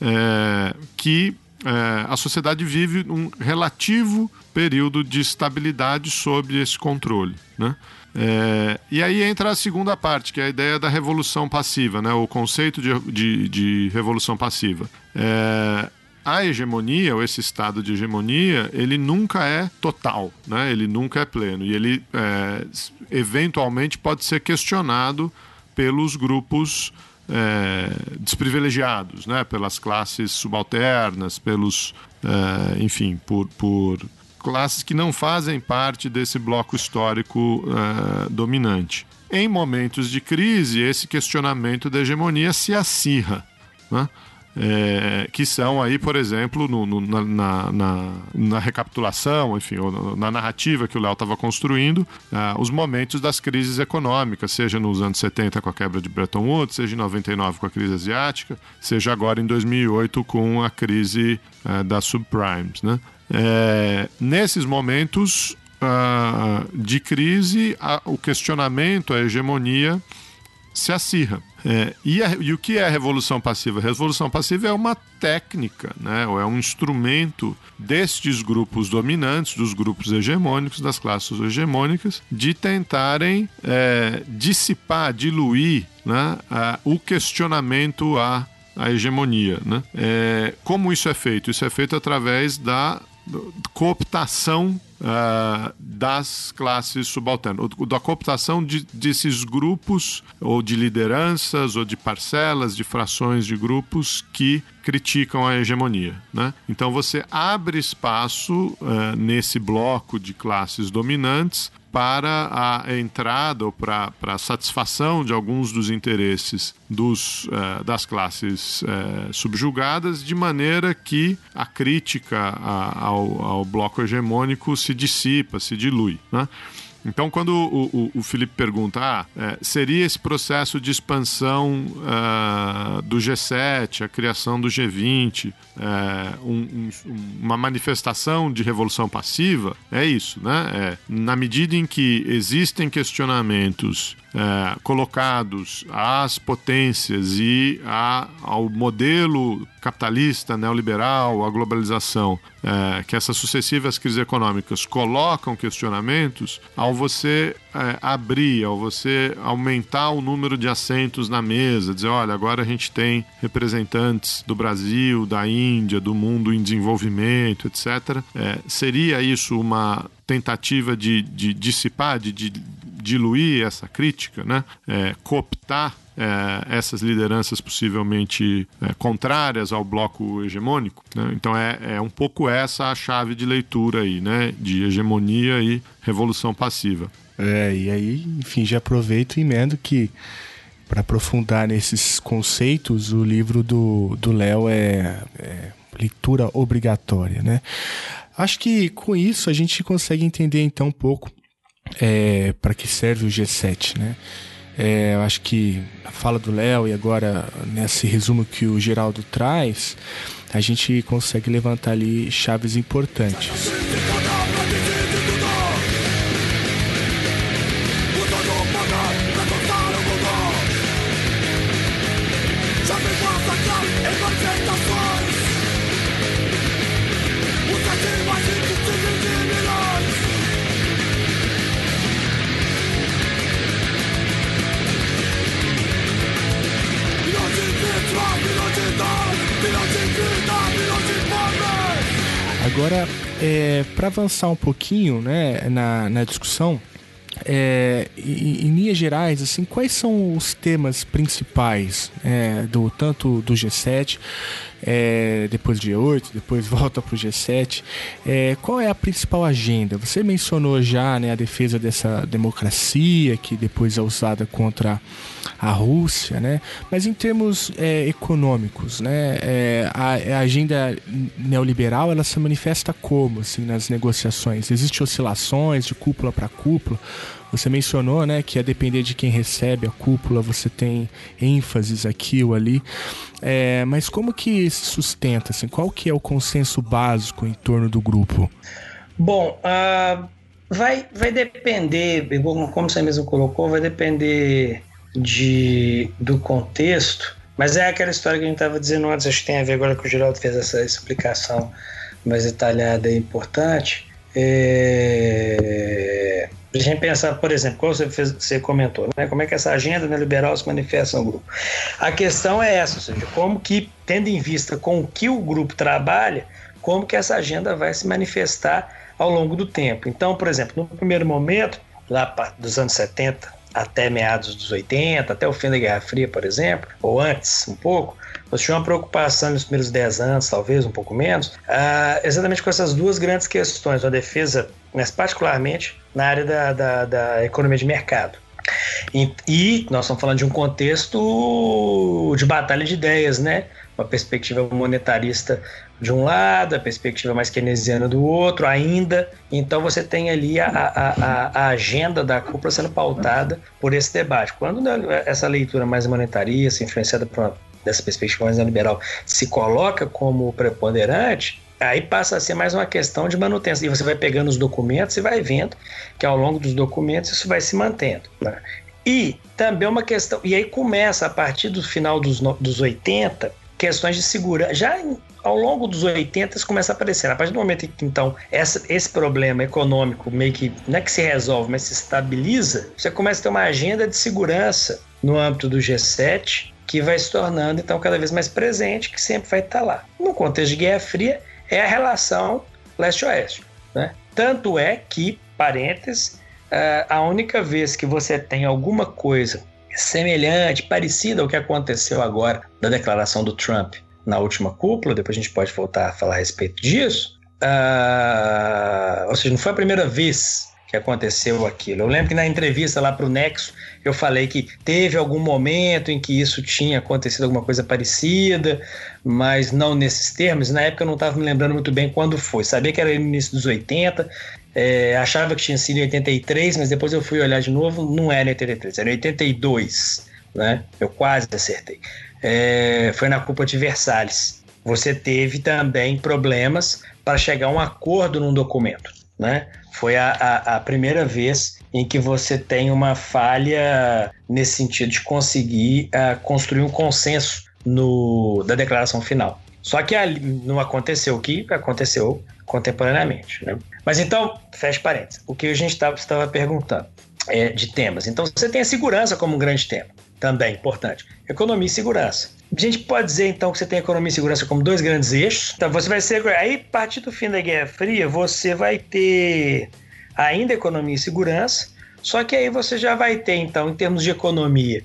é, que é, a sociedade vive um relativo período de estabilidade sob esse controle. Né? É, e aí entra a segunda parte, que é a ideia da revolução passiva, né? o conceito de, de, de revolução passiva. É, a hegemonia, ou esse estado de hegemonia, ele nunca é total, né? ele nunca é pleno. E ele, é, eventualmente, pode ser questionado pelos grupos é, desprivilegiados, né? pelas classes subalternas, pelos, é, enfim, por, por classes que não fazem parte desse bloco histórico uh, dominante. Em momentos de crise, esse questionamento da hegemonia se acirra. Né? É, que são aí, por exemplo, no, no, na, na, na, recapitulação, enfim, na narrativa que o Léo estava construindo, uh, os momentos das crises econômicas, seja nos anos 70 com a quebra de Bretton Woods, seja em 99 com a crise asiática, seja agora em 2008 com a crise uh, das subprimes, né? É, nesses momentos uh, de crise, a, o questionamento, a hegemonia se acirra. É, e, a, e, o que é a revolução passiva? A revolução passiva é uma técnica, né, ou é um instrumento destes grupos dominantes, dos grupos hegemônicos, das classes hegemônicas, de tentarem é, dissipar, diluir né, a, o questionamento à, hegemonia. Né? É, como isso é feito? Isso é feito através da cooptação uh, das classes subalternas, da cooptação de, desses grupos, ou de lideranças, ou de parcelas, de frações de grupos que criticam a hegemonia. Né? Então você abre espaço uh, nesse bloco de classes dominantes para a entrada ou para, a satisfação de alguns dos interesses dos, uh, das classes uh, subjugadas, de maneira que a crítica a, ao, ao bloco hegemônico se dissipa, se dilui. Né? Então, quando o, o, o Felipe pergunta, ah, é, seria esse processo de expansão uh, do G7, a criação do G20, é, um, um, uma manifestação de revolução passiva? É isso, né? É, na medida em que existem questionamentos é, colocados às potências e a, ao modelo capitalista, neoliberal, à globalização, é, que essas sucessivas crises econômicas colocam questionamentos, ao você é, abrir, ao você aumentar o número de assentos na mesa, dizer, olha, agora a gente tem representantes do Brasil, da Índia, do mundo em desenvolvimento, etc. É, seria isso uma tentativa de, de dissipar, de, de diluir essa crítica, né? É, cooptar é, essas lideranças possivelmente é, contrárias ao bloco hegemônico. Né? Então é, é um pouco essa a chave de leitura aí, né? De hegemonia e revolução passiva. É, e aí, enfim, já aproveito e emendo que para aprofundar nesses conceitos, o livro do Léo é, é leitura obrigatória, né? Acho que com isso a gente consegue entender então um pouco é, para que serve o G7, né? É, eu acho que a fala do Léo e agora nesse resumo que o Geraldo traz, a gente consegue levantar ali chaves importantes. Agora, é, para avançar um pouquinho né, na, na discussão, é, em, em, linhas gerais, assim, quais são os temas principais é, do tanto do G7, é, depois do G8, depois volta para o G7? É, qual é a principal agenda? Você mencionou já né, a defesa dessa democracia que depois é usada contra a Rússia, né? Mas em termos é, econômicos, né? É, a, a, agenda neoliberal ela se manifesta como assim nas negociações? Existem oscilações de cúpula para cúpula? Você mencionou, né, que a depender de quem recebe a cúpula, você tem ênfases aqui ou ali. É, mas como que se sustenta? Assim, qual que é o consenso básico em torno do grupo? Bom, uh, vai, vai depender, como você mesmo colocou, vai depender de, do contexto, mas é aquela história que a gente estava dizendo antes, acho que tem a ver agora que o Geraldo fez essa explicação mais detalhada e importante. É... A gente pensar, por exemplo, como você, fez, você comentou, né? como é que essa agenda neoliberal se manifesta no grupo. A questão é essa, ou seja, como que, tendo em vista com o que o grupo trabalha, como que essa agenda vai se manifestar ao longo do tempo. Então, por exemplo, no primeiro momento, lá dos anos 70, até meados dos 80, até o fim da Guerra Fria, por exemplo, ou antes um pouco, você tinha uma preocupação nos primeiros 10 anos, talvez um pouco menos, uh, exatamente com essas duas grandes questões, a defesa, mas particularmente na área da, da, da economia de mercado. E, e, nós estamos falando de um contexto de batalha de ideias, né? Uma perspectiva monetarista de um lado, a perspectiva mais keynesiana do outro, ainda. Então você tem ali a, a, a, agenda da cúpula sendo pautada por esse debate. Quando né, essa leitura mais monetarista, influenciada por uma, dessa perspectiva mais neoliberal, se coloca como preponderante, aí passa a ser mais uma questão de manutenção. E você vai pegando os documentos e vai vendo que ao longo dos documentos isso vai se mantendo. Né? E também uma questão, e aí começa a partir do final dos, dos 80, questões de segurança. Já ao longo dos 80 isso começa a aparecer. A partir do momento em que então essa, esse problema econômico meio que não é que se resolve, mas se estabiliza, você começa a ter uma agenda de segurança no âmbito do G7 que vai se tornando então cada vez mais presente, que sempre vai estar lá. No contexto de Guerra Fria, é a relação leste-oeste. Né? Tanto é que, parênteses, eh, a única vez que você tem alguma coisa semelhante, parecida ao que aconteceu agora da declaração do Trump na última cúpula, depois a gente pode voltar a falar a respeito disso. Uh, ou seja, não foi a primeira vez que aconteceu aquilo. Eu lembro que na entrevista lá para o Nexo eu falei que teve algum momento em que isso tinha acontecido alguma coisa parecida, mas não nesses termos. Na época eu não estava me lembrando muito bem quando foi. Sabia que era no início dos 80, é, achava que tinha sido em 83, mas depois eu fui olhar de novo, não era em 83, era em 82. Né? Eu quase acertei. É, foi na Cúpula de Versalhes. Você teve também problemas para chegar a um acordo num documento. Né? Foi a, a, a, primeira vez em que você tem uma falha nesse sentido de conseguir uh, construir um consenso no, da declaração final. Só que ali não aconteceu o que aconteceu contemporaneamente. Né? Mas então, fecha parênteses, o que a gente estava perguntando é de temas. Então, você tem a segurança como um grande tema, também importante. Economia e segurança. A gente pode dizer então que você tem economia e segurança como dois grandes eixos. Então você vai ser. Aí, a partir do fim da Guerra Fria, você vai ter ainda economia e segurança. Só que aí você já vai ter, então, em termos de economia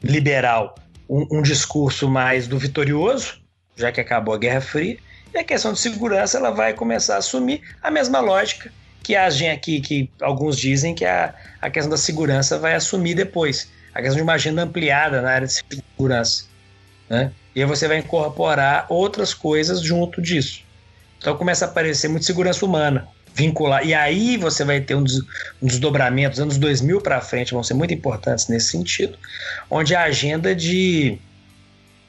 liberal, um, um discurso mais do vitorioso, já que acabou a Guerra Fria. E a questão de segurança ela vai começar a assumir a mesma lógica que, a, que, que alguns dizem que a, a questão da segurança vai assumir depois. A questão de uma agenda ampliada na área de segurança. Né? E aí você vai incorporar outras coisas junto disso. Então começa a aparecer muito segurança humana, vincular. E aí você vai ter um, des, um desdobramento, anos 2000 para frente vão ser muito importantes nesse sentido, onde a agenda de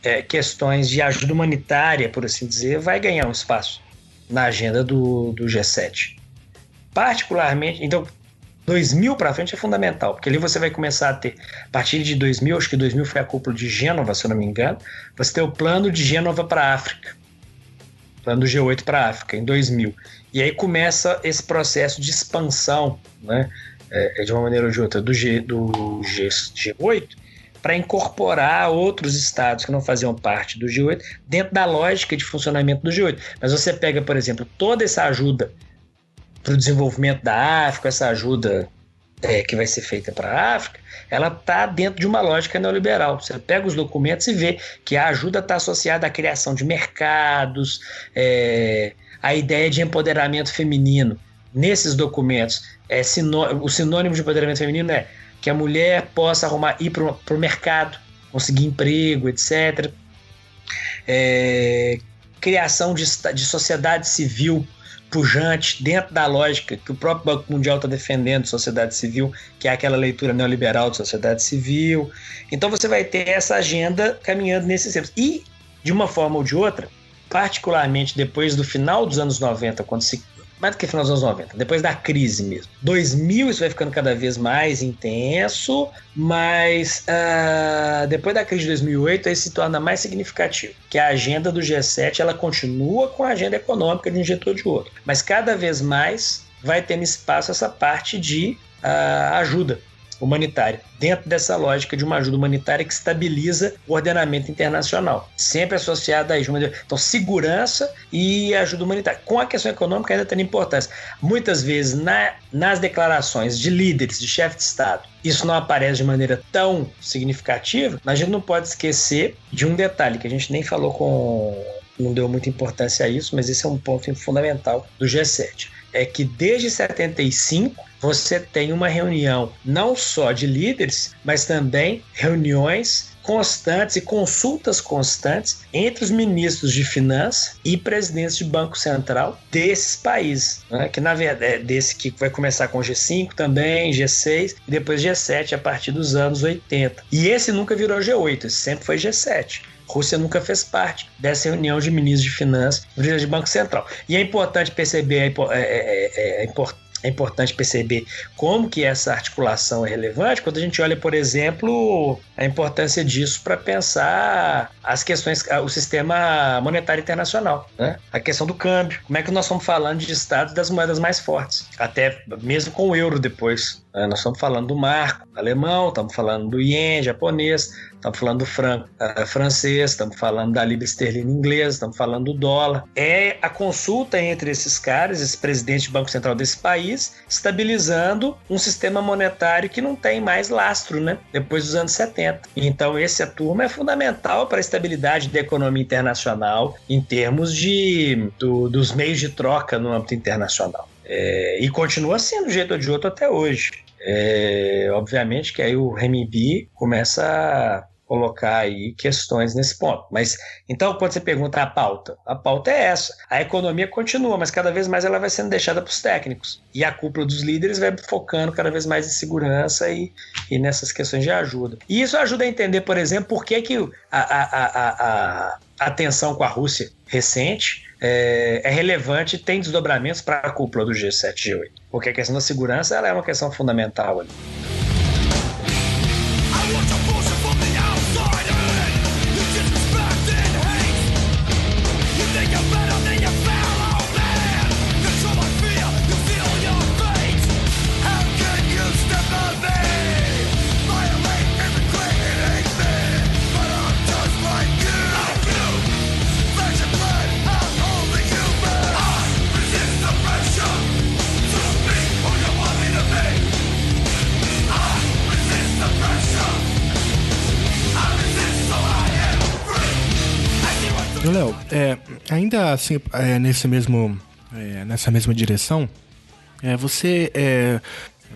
é, questões de ajuda humanitária, por assim dizer, vai ganhar um espaço na agenda do, do G7. Particularmente, então, 2000 para frente é fundamental, porque ali você vai começar a ter, a partir de 2000, acho que 2000 foi a cúpula de Gênova, se eu não me engano, você tem o plano de Gênova para a África, plano do G8 para a África, em 2000. E aí começa esse processo de expansão, né, é, de uma maneira ou de outra, do, G, do G, G8 para incorporar outros estados que não faziam parte do G8 dentro da lógica de funcionamento do G8. Mas você pega, por exemplo, toda essa ajuda para o desenvolvimento da África, essa ajuda é, que vai ser feita para a África, ela está dentro de uma lógica neoliberal. Você pega os documentos e vê que a ajuda está associada à criação de mercados, é, à ideia de empoderamento feminino. Nesses documentos, é o sinônimo de empoderamento feminino é que a mulher possa arrumar, ir para o mercado, conseguir emprego, etc. É, criação de, de sociedade civil pujante dentro da lógica que o próprio Banco Mundial está defendendo sociedade civil, que é aquela leitura neoliberal de sociedade civil. Então você vai ter essa agenda caminhando nesses tempos. E, de uma forma ou de outra, particularmente depois do final dos anos 90, quando se mais do que final dos anos 90, depois da crise mesmo. 2000 isso vai ficando cada vez mais intenso, mas uh, depois da crise de 2008 aí se torna mais significativo, que a agenda do G7 ela continua com a agenda econômica de um jeito ou de outro, mas cada vez mais vai tendo espaço essa parte de uh, ajuda humanitária, dentro dessa lógica de uma ajuda humanitária que estabiliza o ordenamento internacional, sempre associada a isso. Então, segurança e ajuda humanitária. Com a questão econômica ainda tem importância. Muitas vezes, na, nas declarações de líderes, de chefe de Estado, isso não aparece de maneira tão significativa, mas a gente não pode esquecer de um detalhe que a gente nem falou com. não deu muita importância a isso, mas esse é um ponto fundamental do G7. É que desde 75 você tem uma reunião não só de líderes, mas também reuniões constantes e consultas constantes entre os ministros de finanças e presidentes de banco central desses países, né? que na verdade é desse que vai começar com G5 também, G6 e depois G7 a partir dos anos 80. E esse nunca virou G8, esse sempre foi G7. Rússia nunca fez parte dessa reunião de ministros de finanças de Banco Central. E é importante perceber a, é, é, é, é é importante perceber como que essa articulação é relevante quando a gente olha, por exemplo, a importância disso para pensar as questões, o sistema monetário internacional, né? a questão do câmbio, como é que nós estamos falando de estados das moedas mais fortes, até mesmo com o euro depois. Né? Nós estamos falando do marco alemão, estamos falando do ien japonês, estamos falando do franco uh, francês, estamos falando da libra esterlina inglesa, estamos falando do dólar. É a consulta entre esses caras, esse presidente do Banco Central desse país, estabilizando um sistema monetário que não tem mais lastro, né? Depois dos anos 70. Então, essa turma é fundamental para a estabilidade da economia internacional em termos de, do, dos meios de troca no âmbito internacional. É, e continua sendo de jeito ou de outro até hoje. É, obviamente que aí o renminbi começa a colocar aí questões nesse ponto. Mas então, quando você pergunta a pauta, a pauta é essa. A economia continua, mas cada vez mais ela vai sendo deixada para os técnicos. E a cúpula dos líderes vai focando cada vez mais em segurança e, e nessas questões de ajuda. E isso ajuda a entender, por exemplo, por que, que a, a, a, a, tensão com a Rússia recente é, é relevante e tem desdobramentos para a cúpula do G7 G8. Porque a questão da segurança ela é uma questão fundamental ali. É, ainda assim, é, nesse mesmo, é, nessa mesma direção, é, você é,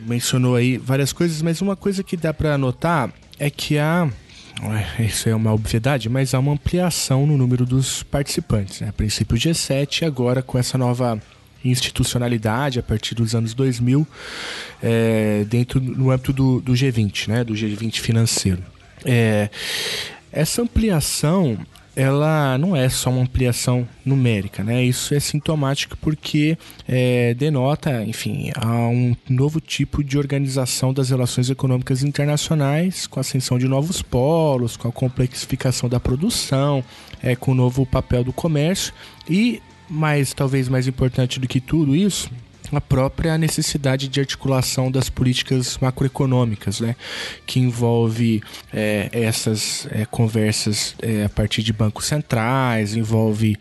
mencionou aí várias coisas, mas uma coisa que dá para notar é que há isso é uma obviedade, mas há uma ampliação no número dos participantes. Né? A princípio G7, agora com essa nova institucionalidade a partir dos anos 2000, é, dentro no âmbito do, do, G20, né? do G20 financeiro. É, essa ampliação ela não é só uma ampliação numérica, né? Isso é sintomático porque é, denota, enfim, a um novo tipo de organização das relações econômicas internacionais, com a ascensão de novos polos, com a complexificação da produção, é, com o novo papel do comércio e, mais talvez mais importante do que tudo isso, a própria necessidade de articulação das políticas macroeconômicas, né? que envolve é, essas é, conversas é, a partir de bancos centrais, envolve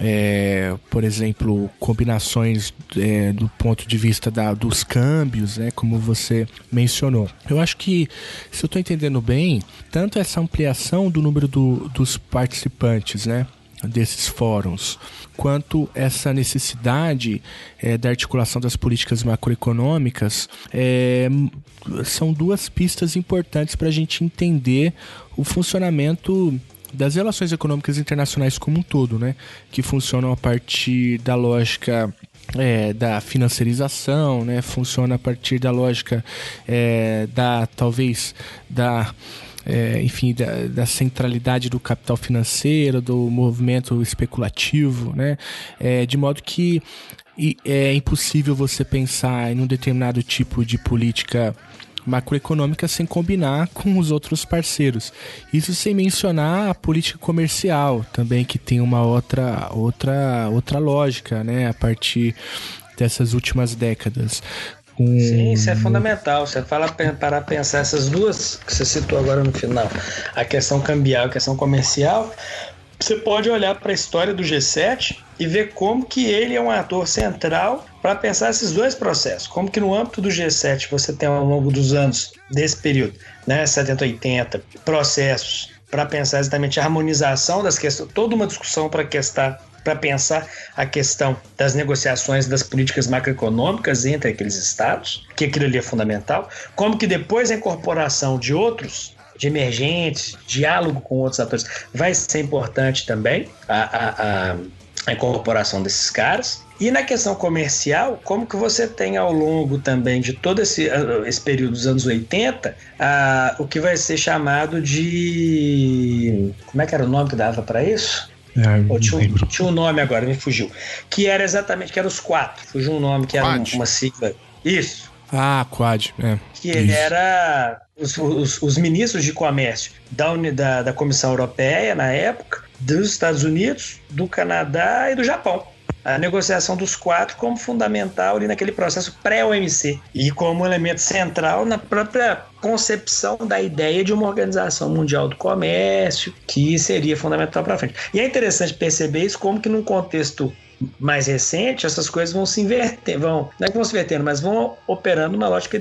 é, por exemplo, combinações é, do ponto de vista da, dos câmbios, né, como você mencionou. Eu acho que, se eu estou entendendo bem, tanto essa ampliação do número do, dos participantes, né, desses fóruns, quanto essa necessidade é, da articulação das políticas macroeconômicas é, são duas pistas importantes para a gente entender o funcionamento das relações econômicas internacionais como um todo, né? Que funcionam a partir da lógica é, da financiarização, né? Funciona a partir da lógica é, da talvez da é, enfim, da, da, centralidade do capital financeiro, do movimento especulativo, né? É, de modo que é impossível você pensar em um determinado tipo de política macroeconômica sem combinar com os outros parceiros. Isso sem mencionar a política comercial também que tem uma outra outra outra lógica, né, a partir dessas últimas décadas. Um... Sim, isso é fundamental. Você fala para pensar essas duas que você citou agora no final, a questão cambial a questão comercial. Você pode olhar para a história do G7 e ver como que ele é um ator central para pensar esses dois processos. Como que no âmbito do G7 você tem ao longo dos anos desse período, né, 70, 80, processos para pensar exatamente a harmonização das questões, toda uma discussão para para pensar a questão das negociações das políticas macroeconômicas entre aqueles estados, que aquilo ali é fundamental, como que depois a incorporação de outros, de emergentes, diálogo com outros atores, vai ser importante também, a, a, a, incorporação desses caras. E na questão comercial, como que você tem ao longo também de todo esse, esse período dos anos 80, o que vai ser chamado de. Como é que era o nome que dava para isso? É, tinha, um, tinha um nome agora, me fugiu. Que era exatamente, que era os quatro. Fugiu um nome que era um, uma sigla. Isso. Ah, Quad, é. Que Isso. era os, os, os, ministros de comércio da, da, da Comissão Europeia, na época, dos Estados Unidos, do Canadá e do Japão a negociação dos quatro como fundamental ali naquele processo pré-OMC e como elemento central na própria concepção da ideia de uma organização mundial do comércio que seria fundamental para frente. E é interessante perceber isso como que num contexto mais recente, essas coisas vão se inverter, vão, não é que vão se invertendo, mas vão operando uma lógica é,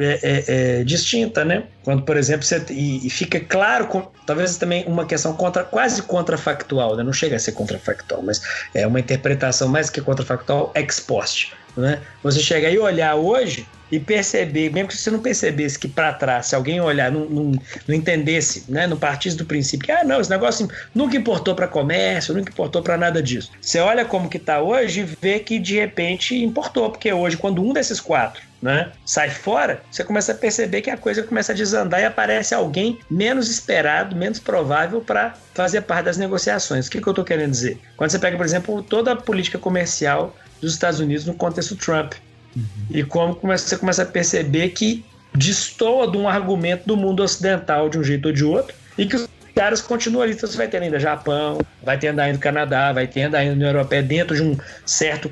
é, é, distinta, né? Quando, por exemplo, você, e, e fica claro, com, talvez também uma questão contra, quase contrafactual, né? não chega a ser contrafactual, mas é uma interpretação mais que contrafactual ex post. Né? Você chega aí olhar hoje e perceber, mesmo que você não percebesse que para trás, se alguém olhar, não, não, não, entendesse, né, não partisse do princípio que, ah, não, esse negócio nunca importou para comércio, nunca importou para nada disso. Você olha como que está hoje e vê que de repente importou, porque hoje, quando um desses quatro né, sai fora, você começa a perceber que a coisa começa a desandar e aparece alguém menos esperado, menos provável para fazer parte das negociações. O que, que eu estou querendo dizer? Quando você pega, por exemplo, toda a política comercial dos Estados Unidos no contexto Trump. Uhum. E como você começa a perceber que destoa de um argumento do mundo ocidental de um jeito ou de outro, e que os caras continuam ali. Você vai ter ainda Japão, vai ter ainda Canadá, vai ter ainda União Europeia dentro de um certo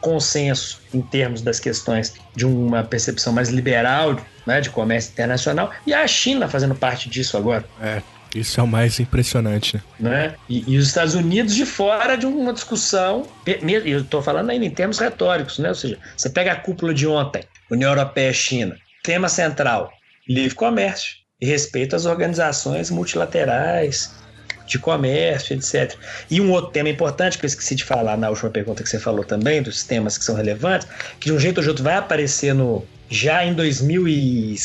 consenso em termos das questões de uma percepção mais liberal né, de comércio internacional, e a China fazendo parte disso agora. É, isso é o mais impressionante, né? E, e, os Estados Unidos de fora de uma discussão, eu estou falando ainda em termos retóricos, né? Ou seja, você pega a cúpula de ontem, União Europeia China, tema central, livre comércio e respeito às organizações multilaterais de comércio, etc. E um outro tema importante que eu esqueci de falar na última pergunta que você falou também, dos temas que são relevantes, que de um jeito ou de outro vai aparecer no já em 2000 e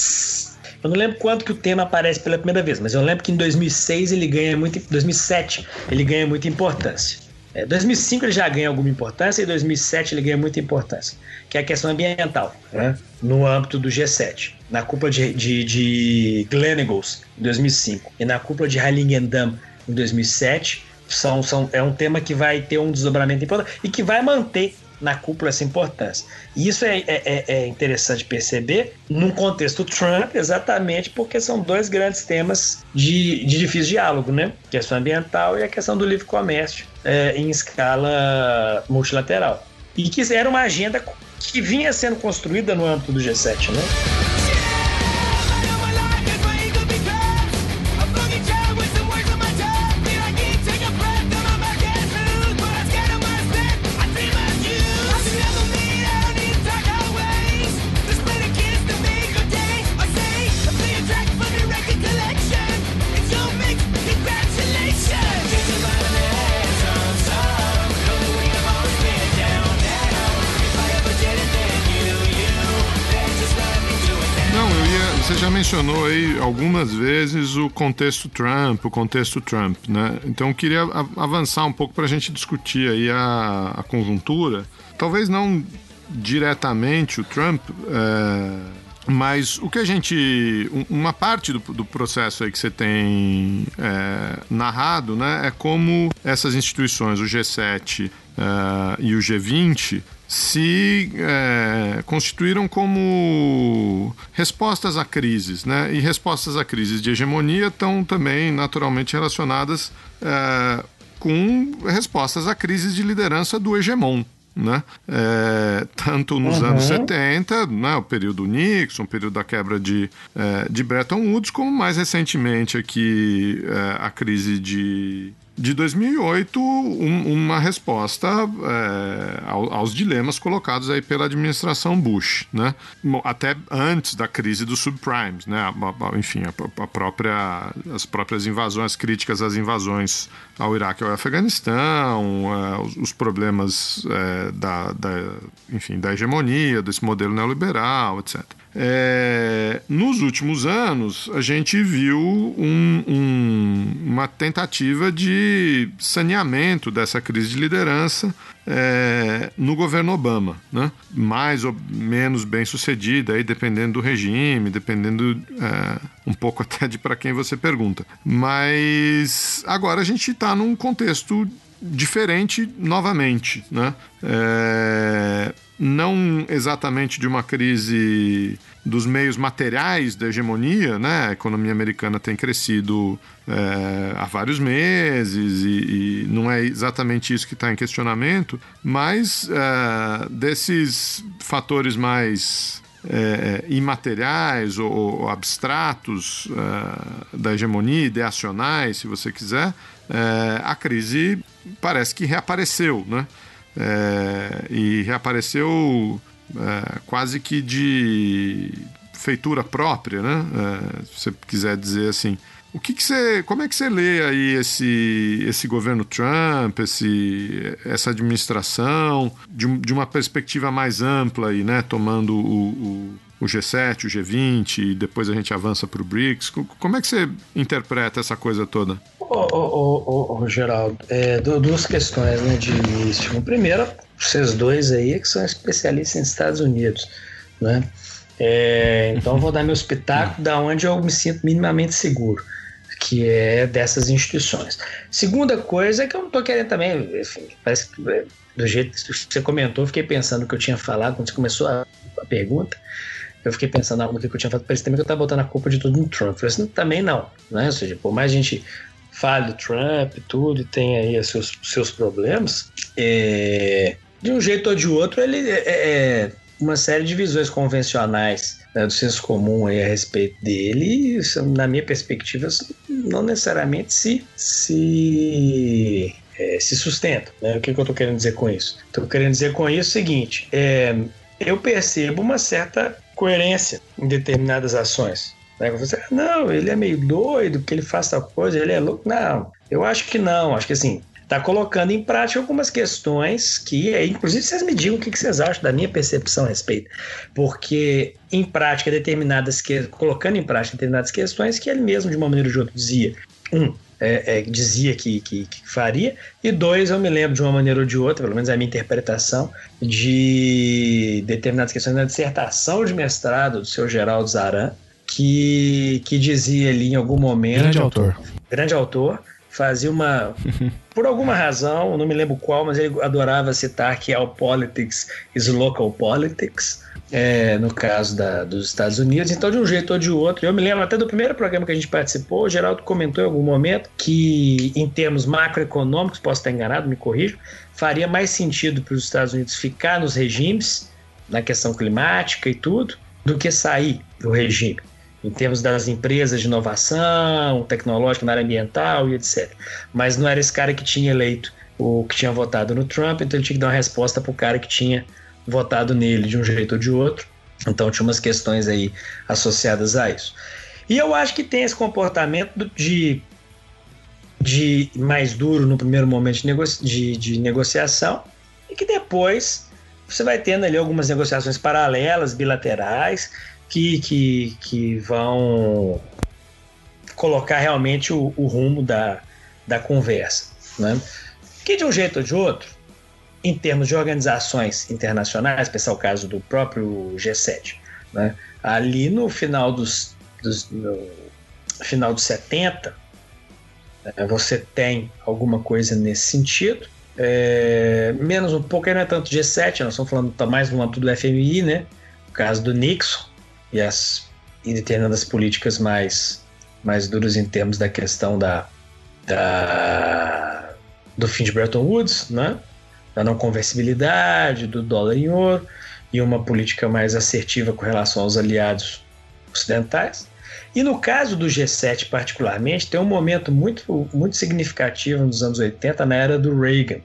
eu não lembro quanto que o tema aparece pela primeira vez, mas eu lembro que em 2006 ele ganha muito, 2007 ele ganha muita importância. É, 2005 ele já ganha alguma importância e 2007 ele ganha muita importância, que é a questão ambiental, né? no âmbito do G7. Na cúpula de, de, de Gleneagles, em 2005, e na cúpula de Heiligendamm, em 2007, são, são, é um tema que vai ter um desdobramento importante e que vai manter na cúpula essa importância. E isso é, é, é, é interessante perceber num contexto Trump, exatamente porque são dois grandes temas de, de difícil diálogo, né? A questão ambiental e a questão do livre comércio é, em escala multilateral. E que era uma agenda que vinha sendo construída no âmbito do G7, né? Algumas vezes o contexto Trump, o contexto Trump, né? Então eu queria avançar um pouco para a gente discutir aí a, a, conjuntura. Talvez não diretamente o Trump, é, mas o que a gente. Uma parte do, do processo aí que você tem é, narrado, né? É como essas instituições, o G7 é, e o G20, se é, constituíram como respostas a crises, né? E respostas a crises de hegemonia estão também naturalmente relacionadas é, com respostas a crises de liderança do hegemon. Né? É, tanto nos uhum. anos 70, né, o período Nixon, o período da quebra de, é, de Bretton Woods, como mais recentemente aqui é, a crise de de 2008 um, uma resposta é, aos dilemas colocados aí pela administração Bush, né? Até antes da crise dos subprimes, né? Enfim, a, a própria, as próprias invasões, críticas às invasões ao Iraque e ao Afeganistão, é, os, os, problemas é, da, da, enfim, da hegemonia, desse modelo neoliberal, etc. É, nos últimos anos, a gente viu um, um, uma tentativa de saneamento dessa crise de liderança é, no governo Obama, né? mais ou menos bem sucedida, aí, dependendo do regime, dependendo é, um pouco até de para quem você pergunta. Mas agora a gente está num contexto diferente novamente, né? É, não exatamente de uma crise dos meios materiais da hegemonia, né? A economia americana tem crescido é, há vários meses e, e, não é exatamente isso que está em questionamento, mas é, desses fatores mais é, imateriais ou, ou abstratos da hegemonia, ideacionais, se você quiser, a crise parece que reapareceu, né? É, e reapareceu é, quase que de feitura própria, né? É, se você quiser dizer assim. O que, que você, como é que você lê aí esse, esse governo Trump, esse, essa administração, de, de uma perspectiva mais ampla aí, né? Tomando o, o, o G7, o G20 e depois a gente avança para o BRICS. Como é que você interpreta essa coisa toda? Ô, Geraldo, é, duas questões né, de início. Primeiro, vocês dois aí que são especialistas em Estados Unidos, né? É, então eu vou dar meu espetáculo da onde eu me sinto minimamente seguro que é dessas instituições. Segunda coisa é que eu não estou querendo também, enfim, parece que é, do jeito que você comentou, fiquei pensando o que eu tinha falado quando você começou a, a pergunta. Eu fiquei pensando no que eu tinha falado, parece também que eu estava botando a culpa de tudo no Trump. Eu falei assim, também não, né? Ou seja, por mais a gente fale do Trump tudo, e tem aí seus, seus problemas, é, de um jeito ou de outro, ele é, é uma série de visões convencionais né, do senso comum aí a respeito dele, na minha perspectiva, não necessariamente se, se, é, se sustentam. Né? O que, que eu estou querendo dizer com isso? Estou querendo dizer com isso o seguinte: é, eu percebo uma certa coerência em determinadas ações. Né? Você, ah, não, ele é meio doido, porque ele faz tal coisa, ele é louco. Não, eu acho que não. Acho que assim, está colocando em prática algumas questões que, é, inclusive, vocês me digam o que vocês acham da minha percepção a respeito. Porque, em prática, determinadas que, colocando em prática determinadas questões que ele mesmo, de uma maneira ou de outra, dizia. Um, é, é, dizia que, que, que, faria, e dois, eu me lembro de uma maneira ou de outra, pelo menos é a minha interpretação, de determinadas questões na dissertação de mestrado do seu Geraldo Zaran, que, que dizia ali em algum momento. Grande autor. Grande autor fazia uma. Por alguma razão, não me lembro qual, mas ele adorava citar que all politics is local politics. É, no caso da, dos Estados Unidos, então de um jeito ou de outro. Eu me lembro até do primeiro programa que a gente participou, o Geraldo comentou em algum momento que, em termos macroeconômicos, posso estar enganado, me corrijo, faria mais sentido para os Estados Unidos ficar nos regimes, na questão climática e tudo, do que sair do regime em termos das empresas de inovação tecnológica na área ambiental e etc. Mas não era esse cara que tinha eleito o que tinha votado no Trump, então ele tinha que dar uma resposta para o cara que tinha votado nele de um jeito ou de outro. Então tinha umas questões aí associadas a isso. E eu acho que tem esse comportamento de, de mais duro no primeiro momento de, negocia de, de negociação e que depois você vai tendo ali algumas negociações paralelas, bilaterais, que, que, que vão colocar realmente o, o rumo da, da conversa. Né? Que de um jeito ou de outro, em termos de organizações internacionais, pensar o caso do próprio G7, né? ali no final dos, dos no final dos 70, né, você tem alguma coisa nesse sentido. É, menos um pouco, não é tanto G7, nós estamos falando tá mais no âmbito do FMI, né? O caso do Nixon, e, as, e políticas mais, mais duras em termos da questão da, da, do fim de Bretton Woods, né? da não conversibilidade, do dólar em ouro, e uma política mais assertiva com relação aos aliados ocidentais. E no caso do G7 particularmente, tem um momento muito, muito significativo nos anos 80, na era do Reagan,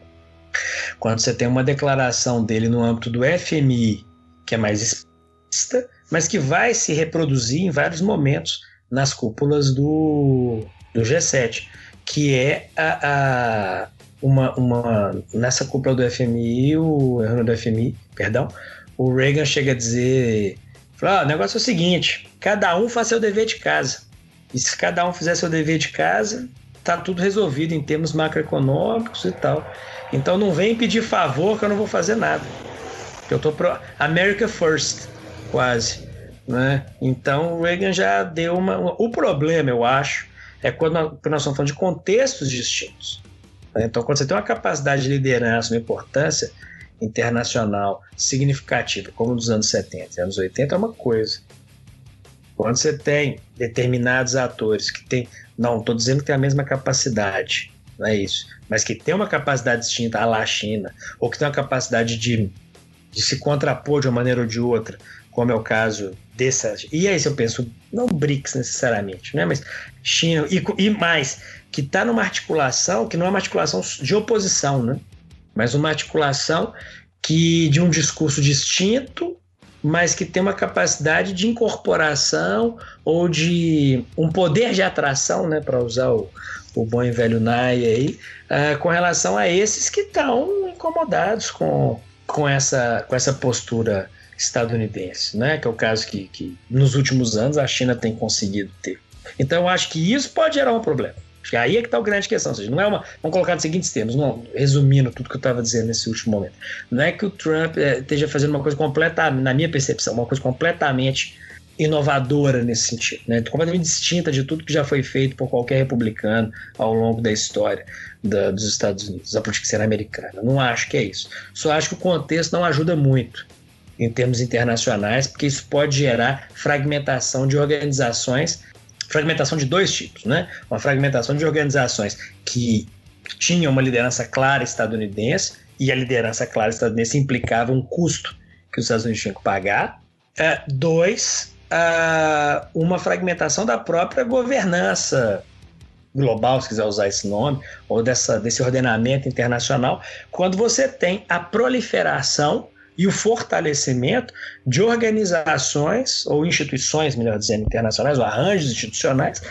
quando você tem uma declaração dele no âmbito do FMI, que é mais explícita, mas que vai se reproduzir em vários momentos nas cúpulas do, do G7, que é a, a uma, uma, nessa cúpula do FMI, o do FMI, perdão, o Reagan chega a dizer Falou, ah, o negócio é o seguinte, cada um faz seu dever de casa. E se cada um fizer seu dever de casa, tá tudo resolvido em termos macroeconômicos e tal. Então não vem pedir favor que eu não vou fazer nada. Eu tô pro America First, quase. Né? Então o Reagan já deu uma. O problema, eu acho, é quando nós estamos falando de contextos distintos. Né? Então, quando você tem uma capacidade de liderança, uma importância internacional significativa, como nos anos 70 e anos 80, é uma coisa. Quando você tem determinados atores que têm. Não, estou dizendo que tem a mesma capacidade, não é isso. Mas que tem uma capacidade distinta à China, ou que tem uma capacidade de, de se contrapor de uma maneira ou de outra, como é o caso dessa. E aí, eu penso, não BRICS necessariamente, né? mas China, e, e mais, que está numa articulação que não é uma articulação de oposição, né? mas uma articulação que de um discurso distinto, mas que tem uma capacidade de incorporação ou de um poder de atração, né, para usar o, o bom e velho Nai aí, uh, com relação a esses que estão incomodados com, com, essa, com essa postura estadunidense, né? que é o caso que, que nos últimos anos a China tem conseguido ter. Então eu acho que isso pode gerar um problema. Aí é que está o grande questão. Ou seja, não é uma. Vamos colocar nos seguintes termos, não, resumindo tudo que eu estava dizendo nesse último momento. Não é que o Trump é, esteja fazendo uma coisa completamente, na minha percepção, uma coisa completamente inovadora nesse sentido, né? completamente distinta de tudo que já foi feito por qualquer republicano ao longo da história da, dos Estados Unidos, da política americana. Não acho que é isso. Só acho que o contexto não ajuda muito em termos internacionais, porque isso pode gerar fragmentação de organizações fragmentação de dois tipos, né? Uma fragmentação de organizações que tinham uma liderança clara estadunidense e a liderança clara estadunidense implicava um custo que os Estados Unidos tinham que pagar. É, dois, uh, uma fragmentação da própria governança global, se quiser usar esse nome, ou dessa, desse ordenamento internacional, quando você tem a proliferação e o fortalecimento de organizações ou instituições, melhor dizendo, internacionais, ou arranjos institucionais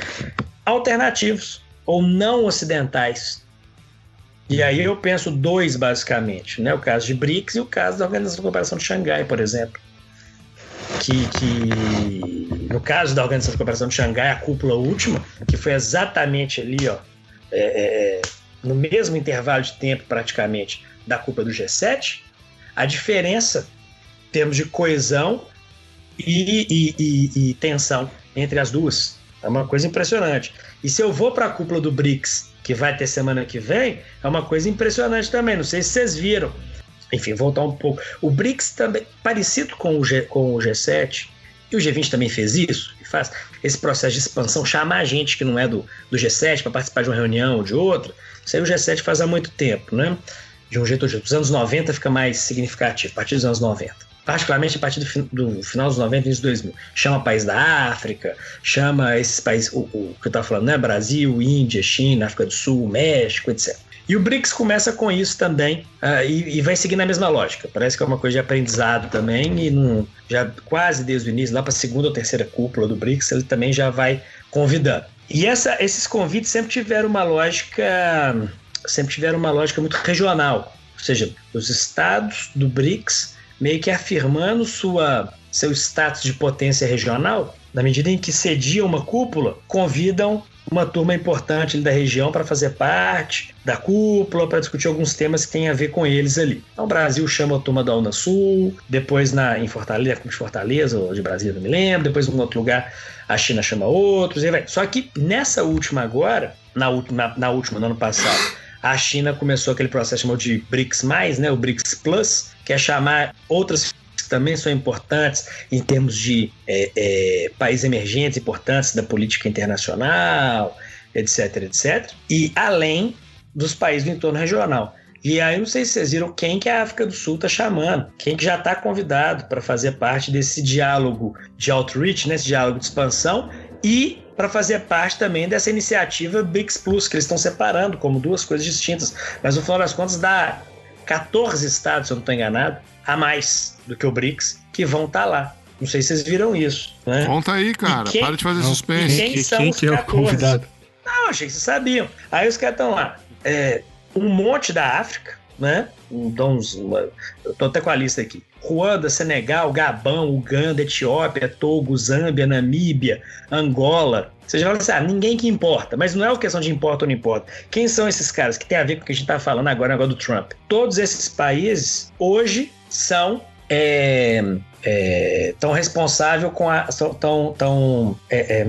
alternativos ou não ocidentais. E aí eu penso dois basicamente, né? O caso de BRICS e o caso da Organização de Cooperação de Xangai, por exemplo. Que, que no caso da Organização de Cooperação de Xangai, a cúpula última, que foi exatamente ali, ó, é, é, no mesmo intervalo de tempo praticamente da cúpula do G7, a diferença em termos de coesão e, e, e, e tensão entre as duas. É uma coisa impressionante. E se eu vou para a cúpula do BRICS, que vai ter semana que vem, é uma coisa impressionante também. Não sei se vocês viram. Enfim, voltar um pouco. O BRICS também, parecido com o, G, com o G7, e o G20 também fez isso, e faz esse processo de expansão, chamar gente que não é do, do G7 para participar de uma reunião ou de outra. Isso aí o G7 faz há muito tempo, né? De um jeito ou de outro. Os anos 90 fica mais significativo, a partir dos anos 90. Particularmente a partir do, do final dos 90 e dos 2000. Chama país da África, chama esses países, o, o que eu estava falando, né? Brasil, Índia, China, África do Sul, México, etc. E o BRICS começa com isso também uh, e, e, vai seguir na mesma lógica. Parece que é uma coisa de aprendizado também e não, já quase desde o início, lá para a segunda ou terceira cúpula do BRICS, ele também já vai convidando. E essa, esses convites sempre tiveram uma lógica sempre tiveram uma lógica muito regional, ou seja, os estados do BRICS meio que afirmando sua, seu status de potência regional, na medida em que cediam uma cúpula, convidam uma turma importante da região para fazer parte da cúpula, para discutir alguns temas que têm a ver com eles ali. Então, o Brasil chama a turma da Unasul, depois na, em Fortaleza, de Fortaleza ou de Brasília, não me lembro, depois em outro lugar a China chama outros, e vai. Só que nessa última agora, na, na, na última, no ano passado, a China começou aquele processo chamado de BRICS+, né, o BRICS Plus, que é chamar outras que também são importantes em termos de é, é, países emergentes importantes da política internacional, etc, etc. E além dos países do entorno regional. E aí não sei se vocês viram quem que a África do Sul está chamando, quem que já está convidado para fazer parte desse diálogo de outreach, né, esse diálogo de expansão, e para fazer parte também dessa iniciativa BRICS Plus, que eles estão separando como duas coisas distintas. Mas no final das contas dá 14 estados, se eu não estou enganado, a mais do que o BRICS, que vão estar tá lá. Não sei se vocês viram isso. Né? Conta aí, cara. Quem, Para de fazer suspense. Quem, quem são quem os que 14? é o convidado? Não, achei que vocês sabiam. Aí os caras estão lá. É, um monte da África, né? Então, eu tô até com a lista aqui. Ruanda, Senegal, Gabão, Uganda, Etiópia, Togo, Zâmbia, Namíbia, Angola. Você já fala assim, ah, ninguém que importa. Mas não é uma questão de importa ou não importa. Quem são esses caras que tem a ver com o que a gente está falando agora, agora do Trump? Todos esses países hoje são é, é, tão responsável com a. tão, tão é, é,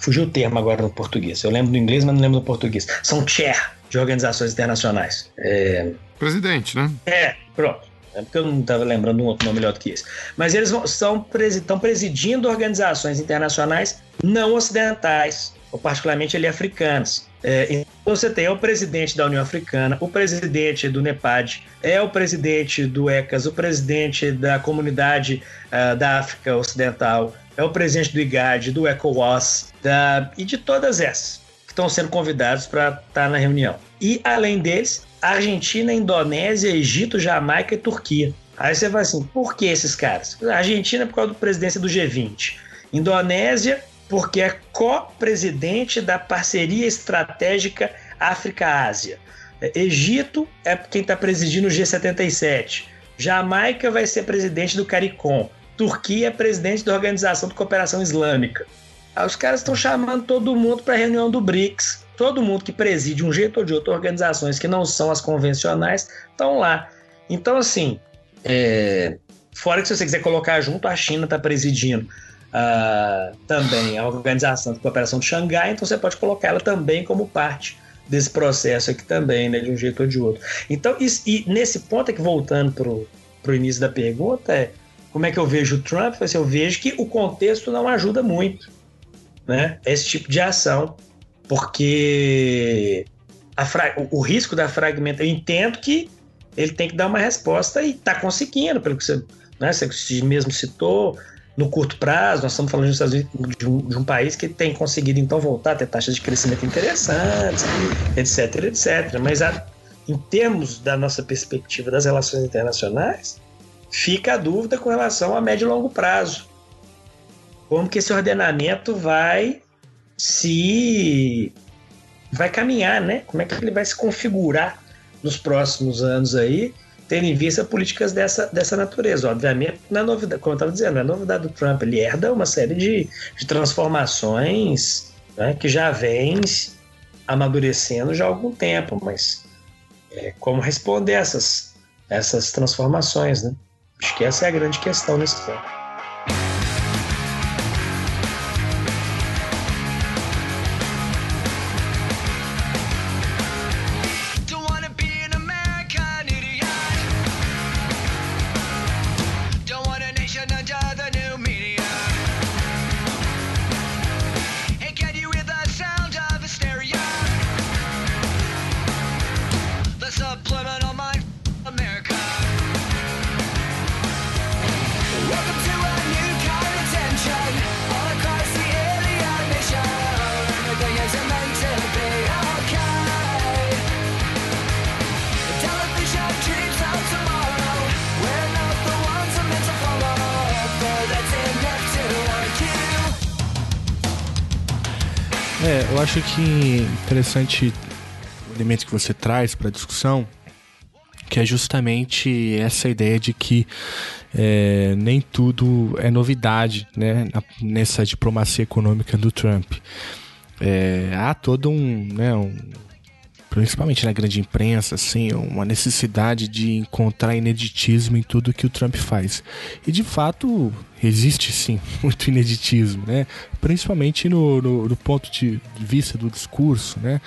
fugiu o termo agora no português. Eu lembro do inglês, mas não lembro do português. São chair de organizações internacionais. É, Presidente, né? É, pronto. É porque eu não estava lembrando um outro nome melhor do que esse. Mas eles estão presidindo organizações internacionais não ocidentais, ou particularmente ali africanas. É, então você tem o presidente da União Africana, o presidente do NEPAD, é o presidente do ECAS, o presidente da comunidade uh, da África Ocidental, é o presidente do IGAD, do ECOWAS da, e de todas essas que estão sendo convidados para estar tá na reunião. E além deles, Argentina, Indonésia, Egito, Jamaica e Turquia. Aí você vai assim, por que esses caras? Argentina por causa da presidência do G20. Indonésia porque é co-presidente da parceria estratégica África-Ásia. Egito é quem está presidindo o G77. Jamaica vai ser presidente do CARICOM. Turquia é presidente da Organização de Cooperação Islâmica. Aí os caras estão chamando todo mundo para a reunião do BRICS. Todo mundo que preside um jeito ou de outro organizações que não são as convencionais estão lá. Então, assim, é... fora que se você quiser colocar junto, a China está presidindo uh, também a Organização de Cooperação de Xangai, então você pode colocar ela também como parte desse processo aqui também, né, de um jeito ou de outro. Então, e, nesse ponto aqui, voltando para o início da pergunta, é como é que eu vejo o Trump? Assim, eu vejo que o contexto não ajuda muito, né, esse tipo de ação, porque o, o risco da fragmentação, eu entendo que ele tem que dar uma resposta e está conseguindo, pelo que você, né, você mesmo citou, no curto prazo, nós estamos falando de, um, de um, país que tem conseguido então voltar a ter taxas de crescimento interessantes, etc, etc. Mas a, em termos da nossa perspectiva das relações internacionais, fica a dúvida com relação a médio e longo prazo. Como que esse ordenamento vai se vai caminhar, né? Como é que ele vai se configurar nos próximos anos aí? tendo em vista políticas dessa, dessa natureza. Obviamente, não é novidade, como eu estava dizendo, não é novidade do Trump, ele herda uma série de, de transformações né, que já vem amadurecendo já há algum tempo, mas é, como responder essas, essas transformações, né? Acho que essa é a grande questão nesse ponto. Acho que interessante o elemento que você traz para a discussão, que é justamente essa ideia de que é, nem tudo é novidade né, nessa diplomacia econômica do Trump. É, há todo um, né, um principalmente na grande imprensa, assim, uma necessidade de encontrar ineditismo em tudo que o Trump faz. E de fato existe sim muito ineditismo, né? Principalmente no, no, no ponto de vista do discurso, né?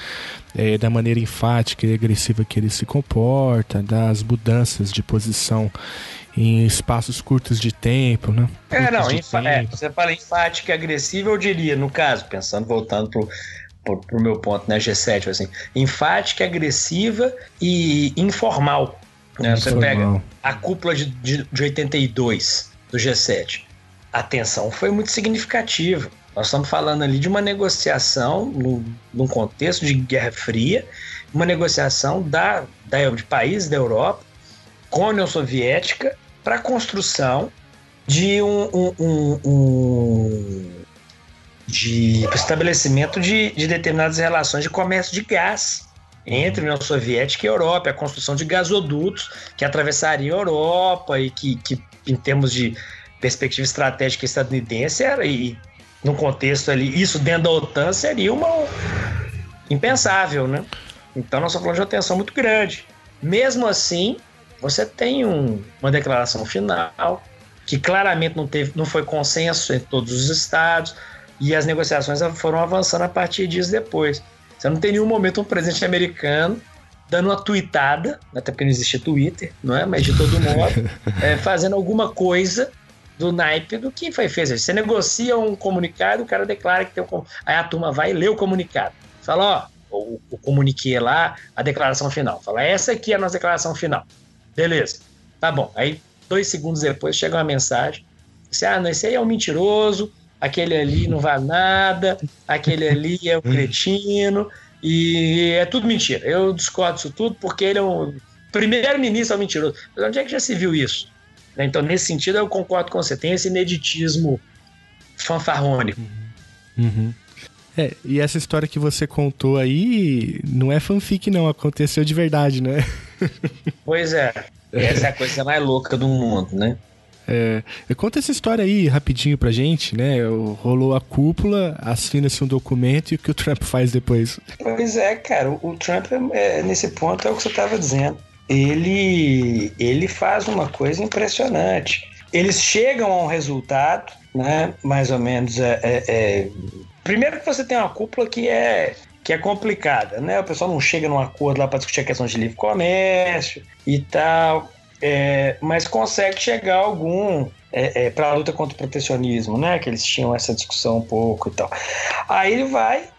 É, da maneira enfática e agressiva que ele se comporta, das mudanças de posição em espaços curtos de tempo, né? É, não, é, você fala enfática e agressiva, eu diria, no caso, pensando, voltando pro pro, pro meu ponto, né, G7, assim, enfática, agressiva e informal. Né? Você pega a cúpula de, de, de 82 do G7. A tensão foi muito significativa. Nós estamos falando ali de uma negociação no, num contexto de Guerra Fria, uma negociação da, da, de países da Europa com a União Soviética para a construção de um, um, um, um de estabelecimento de, de determinadas relações de comércio de gás. entre União Soviética e Europa, a construção de gasodutos que atravessariam a Europa e que, que em termos de perspectiva estratégica estadunidense, era, e no contexto ali, isso dentro da OTAN seria uma impensável, né? Então nós estamos falando de uma tensão muito grande. Mesmo assim, você tem um, uma declaração final que claramente não, teve, não foi consenso em todos os estados e as negociações foram avançando a partir dias depois. Você não tem nenhum momento um presidente americano dando uma tweetada, até porque não existe Twitter, não é? Mas de todo modo, é, fazendo alguma coisa do naipe do que foi feito. Você negocia um comunicado, o cara declara que tem um. Aí a turma vai ler o comunicado. Fala, ó, o, o comuniquê lá, a declaração final. Fala, essa aqui é a nossa declaração final. Beleza. Tá bom. Aí, dois segundos depois, chega uma mensagem. Você, ah, não, esse aí é um mentiroso, aquele ali não vale nada, aquele ali é o cretino, e é tudo mentira. Eu discordo disso tudo porque ele é um primeiro-ministro é um mentiroso. Mas onde é que já se viu isso? Né? Então, nesse sentido, eu concordo com você. Tem esse ineditismo fanfarrônico. Uhum. uhum. É, e essa história que você contou aí não é fanfic, não. Aconteceu de verdade, né? Pois é. Essa é a coisa mais louca do mundo, né? É, conta essa história aí rapidinho pra gente, né? Rolou a cúpula, assina-se um documento e o que o Trump faz depois? Pois é, cara, o Trump, é, nesse ponto, é o que você estava dizendo. Ele, ele faz uma coisa impressionante. Eles chegam a um resultado, né? Mais ou menos. É, é, é... Primeiro que você tem uma cúpula que é que é complicada, né? O pessoal não chega num acordo lá para discutir a questão de livre comércio e tal é, mas consegue chegar algum é, é, para a luta contra o protecionismo, né? Que eles tinham essa discussão um pouco e tal. Aí ele vai.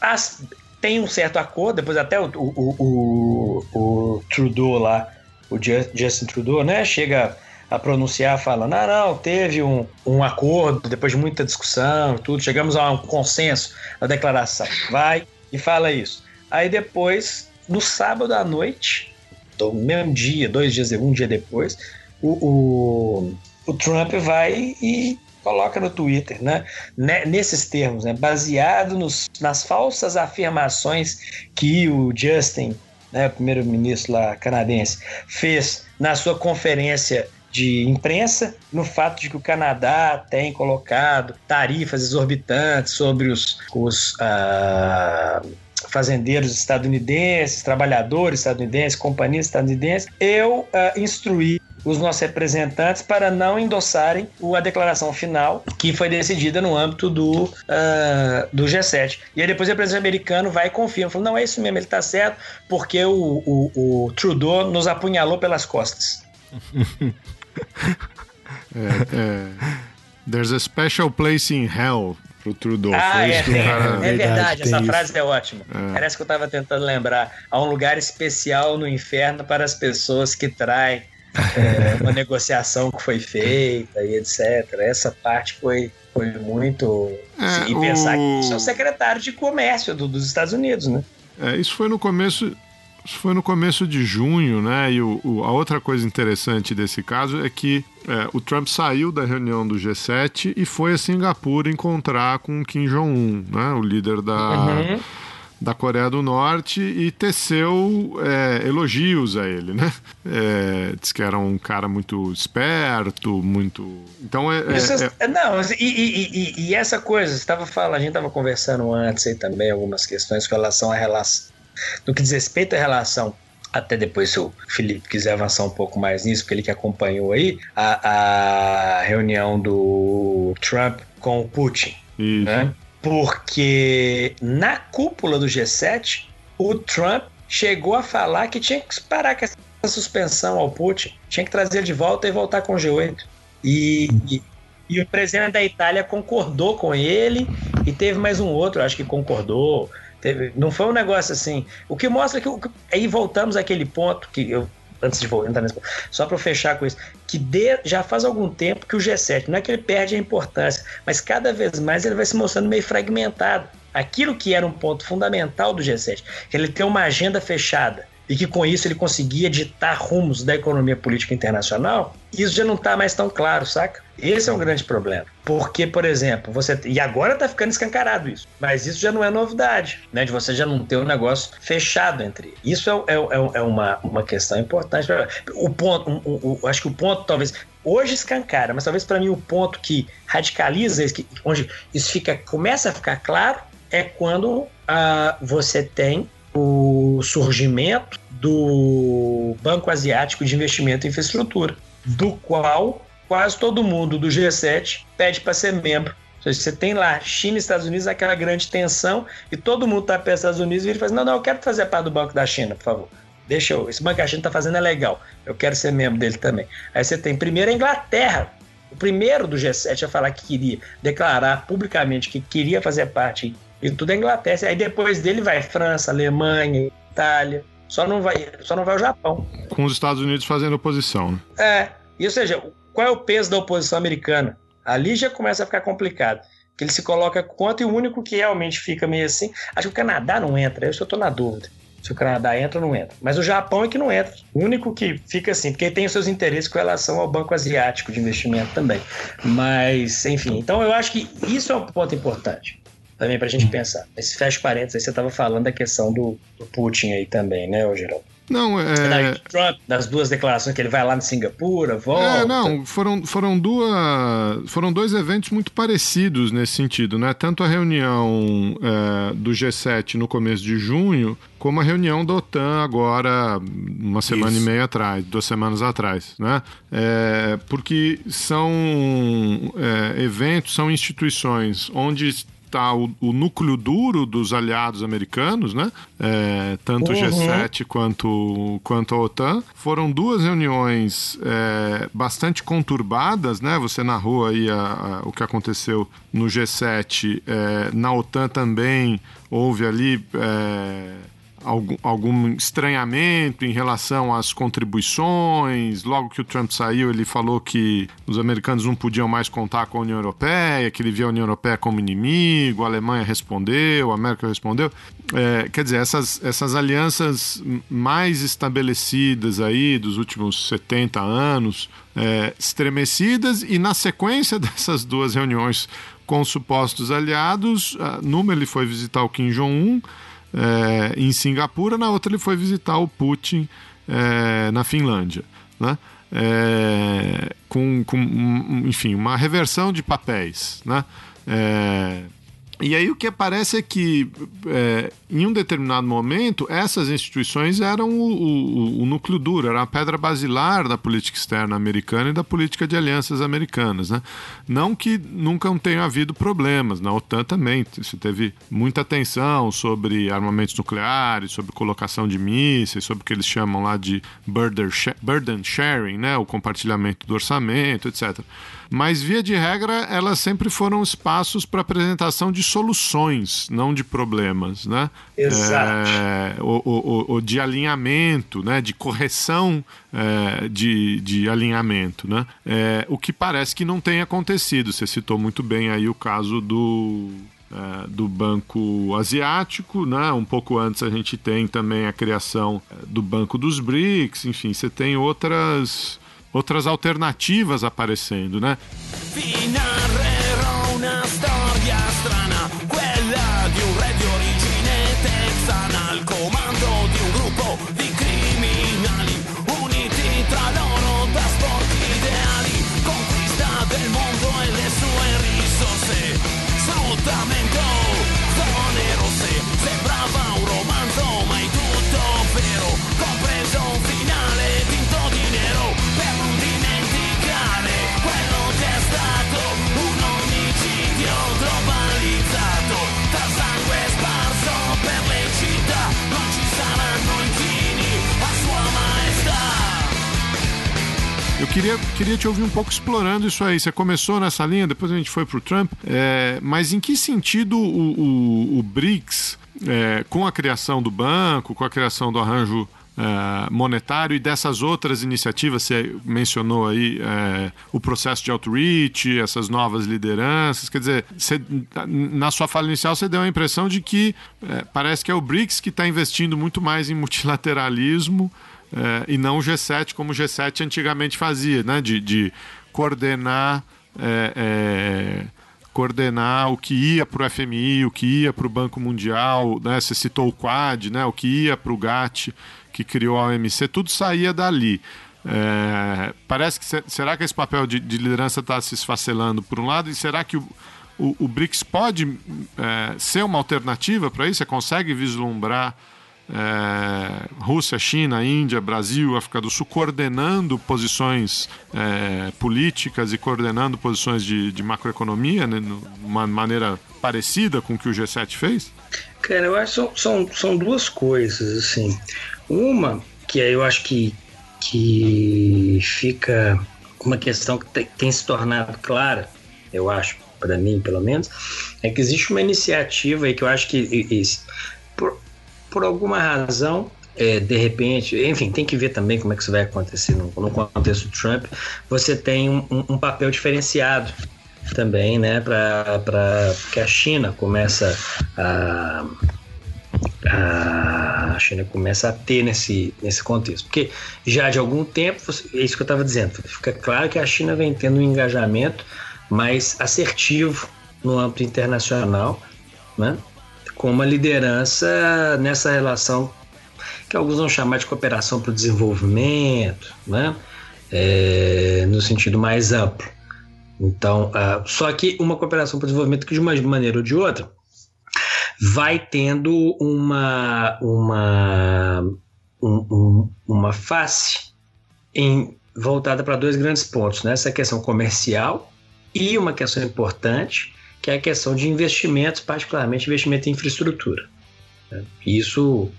as, tem um certo acordo, depois até o, o, o, o, Trudeau lá, o Justin Trudeau, né? Chega a pronunciar falando, ah, não, teve um, um acordo, depois de muita discussão tudo, chegamos a um consenso na declaração. Vai e fala isso. Aí depois, no sábado à noite, do mesmo dia, dois dias, um dia depois, o, o, o Trump vai e coloca no Twitter, né, nesses termos, né, baseado nos, nas falsas afirmações que o Justin, né, primeiro-ministro lá canadense, fez na sua conferência de imprensa, no fato de que o Canadá tem colocado tarifas exorbitantes sobre os, os uh, fazendeiros estadunidenses, trabalhadores estadunidenses, companhias estadunidenses, eu uh, instruí os nossos representantes para não endossarem a declaração final que foi decidida no âmbito do, uh, do G7. E aí depois o presidente americano vai e confirma, falou, não, é isso mesmo, ele está certo, porque o, o, o, Trudeau nos apunhalou pelas costas. é, é, there's a special place in hell pro Trudeau. Ah, é, tem, cara... é, verdade, essa frase é ótima. É. Parece que eu estava tentando lembrar. Há um lugar especial no inferno para as pessoas que traem é, uma negociação que foi feita e etc. Essa parte foi, foi muito. É, e pensar o... que isso é o secretário de comércio do, dos Estados Unidos, né? É, isso foi no começo isso foi no começo de junho, né? E o, o, a outra coisa interessante desse caso é que é, o Trump saiu da reunião do G7 e foi a Singapura encontrar com Kim Jong-un, né? O líder da. Uhum da Coreia do Norte e teceu é, elogios a ele, né? É, diz que era um cara muito esperto, muito. Então é. é, é... Não, e, e, e, e, essa coisa, estava falando, a gente estava conversando antes aí também algumas questões com relação à relação no que diz respeito à relação até depois, se o Felipe quiser avançar um pouco mais nisso, porque ele que acompanhou aí a, a reunião do Trump com o Putin. Né? Porque na cúpula do G7, o Trump chegou a falar que tinha que parar com essa suspensão ao Putin, tinha que trazer ele de volta e voltar com o G8. E, e, e o presidente da Itália concordou com ele, e teve mais um outro, acho que concordou. Teve, não foi um negócio assim. O que mostra que. Aí voltamos àquele ponto que eu. Antes de entrar nesse ponto, só para fechar com isso, que de, já faz algum tempo que o G7, não é que ele perde a importância, mas cada vez mais ele vai se mostrando meio fragmentado. Aquilo que era um ponto fundamental do G7, que ele tem uma agenda fechada, e que com isso ele conseguia ditar rumos da economia política internacional, isso já não está mais tão claro, saca? Esse é um grande problema. Porque, por exemplo, você. E agora está ficando escancarado isso. Mas isso já não é novidade, né? De você já não ter um negócio fechado entre. Isso é, é, é, é uma, uma questão importante. O ponto, acho que o ponto, talvez, hoje escancara, mas talvez para mim o ponto que radicaliza, onde isso fica, começa a ficar claro, é quando uh, você tem o surgimento do Banco Asiático de Investimento em Infraestrutura, do qual quase todo mundo do G7 pede para ser membro. Ou seja, você tem lá China e Estados Unidos, aquela grande tensão, e todo mundo está perto dos Estados Unidos e ele fala assim, não, não, eu quero fazer parte do Banco da China, por favor. Deixa eu, esse banco que a China está fazendo é legal, eu quero ser membro dele também. Aí você tem primeiro a Inglaterra, o primeiro do G7 a falar que queria declarar publicamente que queria fazer parte e tudo é Inglaterra. Aí depois dele vai França, Alemanha, Itália. Só não vai, só não vai o Japão. Com os Estados Unidos fazendo oposição. Né? É. E, ou seja, qual é o peso da oposição americana? Ali já começa a ficar complicado. Que ele se coloca contra e o único que realmente fica meio assim. Acho que o Canadá não entra, eu só estou na dúvida. Se o Canadá entra ou não entra. Mas o Japão é que não entra. O único que fica assim, porque tem os seus interesses com relação ao Banco Asiático de Investimento também. Mas, enfim, então eu acho que isso é um ponto importante também para a gente pensar. Esse fecha parênteses aí, você estava falando da questão do, do, Putin aí também, né, Geraldo? Não, é. Trump, das duas declarações que ele vai lá em Singapura, volta. É, não, foram, foram duas. Foram dois eventos muito parecidos nesse sentido, né? Tanto a reunião é, do G7 no começo de junho, como a reunião da OTAN agora, uma semana Isso. e meia atrás, duas semanas atrás, né? É, porque são é, eventos, são instituições onde está o, o, núcleo duro dos aliados americanos, né? É, tanto uhum. o G7 quanto, quanto a OTAN. Foram duas reuniões é, bastante conturbadas, né? Você narrou aí a, a, o que aconteceu no G7, é, na OTAN também houve ali é, algum, algum estranhamento em relação às contribuições. Logo que o Trump saiu, ele falou que os americanos não podiam mais contar com a União Europeia, que ele via a União Europeia como inimigo. A Alemanha respondeu, a América respondeu. É, quer dizer, essas, essas alianças mais estabelecidas aí dos últimos 70 anos, é, estremecidas, e na sequência dessas duas reuniões com os supostos aliados, numa ele foi visitar o Kim Jong-un é, em Singapura, na outra ele foi visitar o Putin é, na Finlândia. Né? É, com, com, enfim, uma reversão de papéis. Né? E aí o que aparece é que, é, em um determinado momento, essas instituições eram o, o, o, núcleo duro, era a pedra basilar da política externa americana e da política de alianças americanas. Né? Não que nunca tenha havido problemas, na OTAN também se teve muita atenção sobre armamentos nucleares, sobre colocação de mísseis, sobre o que eles chamam lá de burden sharing, né? o compartilhamento do orçamento, etc. Mas, via de regra, elas sempre foram espaços para apresentação de soluções, não de problemas, né? Exato. É, o, o, de alinhamento, né? De correção é, de, de alinhamento, né? É, o que parece que não tem acontecido. Você citou muito bem aí o caso do é, do Banco Asiático, né? Um pouco antes a gente tem também a criação é, do Banco dos BRICS, enfim, você tem outras outras alternativas aparecendo, né? Queria, queria te ouvir um pouco explorando isso aí. Você começou nessa linha, depois a gente foi para o Trump, é, mas em que sentido o, o, o BRICS, é, com a criação do banco, com a criação do arranjo uh, monetário e dessas outras iniciativas, você mencionou aí uh, o processo de outreach, essas novas lideranças, quer dizer, você, na sua fala inicial você deu a impressão de que uh, parece que é o BRICS que está investindo muito mais em multilateralismo e não o G7 como o G7 antigamente fazia, né? de, de coordenar coordenar o que ia para o FMI, o que ia para o Banco Mundial, né? Você citou o Quad, né? O que ia para o GATT, que criou a OMC, tudo saía dali. É, parece que será que esse papel de, de liderança está se esfacelando por um lado e será que o, o, o BRICS pode é, ser uma alternativa para isso? Você consegue vislumbrar é, Rússia, China, Índia, Brasil, África do Sul, coordenando posições é, políticas e coordenando posições de, de macroeconomia, né, uma maneira parecida com o que o G7 fez? Cara, eu acho que são, são, são duas coisas, assim. Uma, que eu acho que, que fica uma questão que tem, tem se tornado clara, eu acho, para mim pelo menos, é que existe uma iniciativa aí que eu acho que por alguma razão, é, de repente, enfim, tem que ver também como é que isso vai acontecer no, no contexto do Trump. Você tem um, um, papel diferenciado também, né, para que a China começa a, a China começa a ter nesse, nesse contexto. Porque já de algum tempo, é isso que eu estava dizendo, fica claro que a China vem tendo um engajamento mais assertivo no âmbito internacional, né? Com uma liderança nessa relação que alguns vão chamar de cooperação para o desenvolvimento, né? É, no sentido mais amplo. Então, uh, só que uma cooperação para o desenvolvimento que de uma maneira ou de outra vai tendo uma uma um, um, uma face em, voltada para dois grandes pontos, né? essa questão comercial e uma questão importante que é a questão de investimentos, particularmente investimento em infraestrutura. Né? Isso,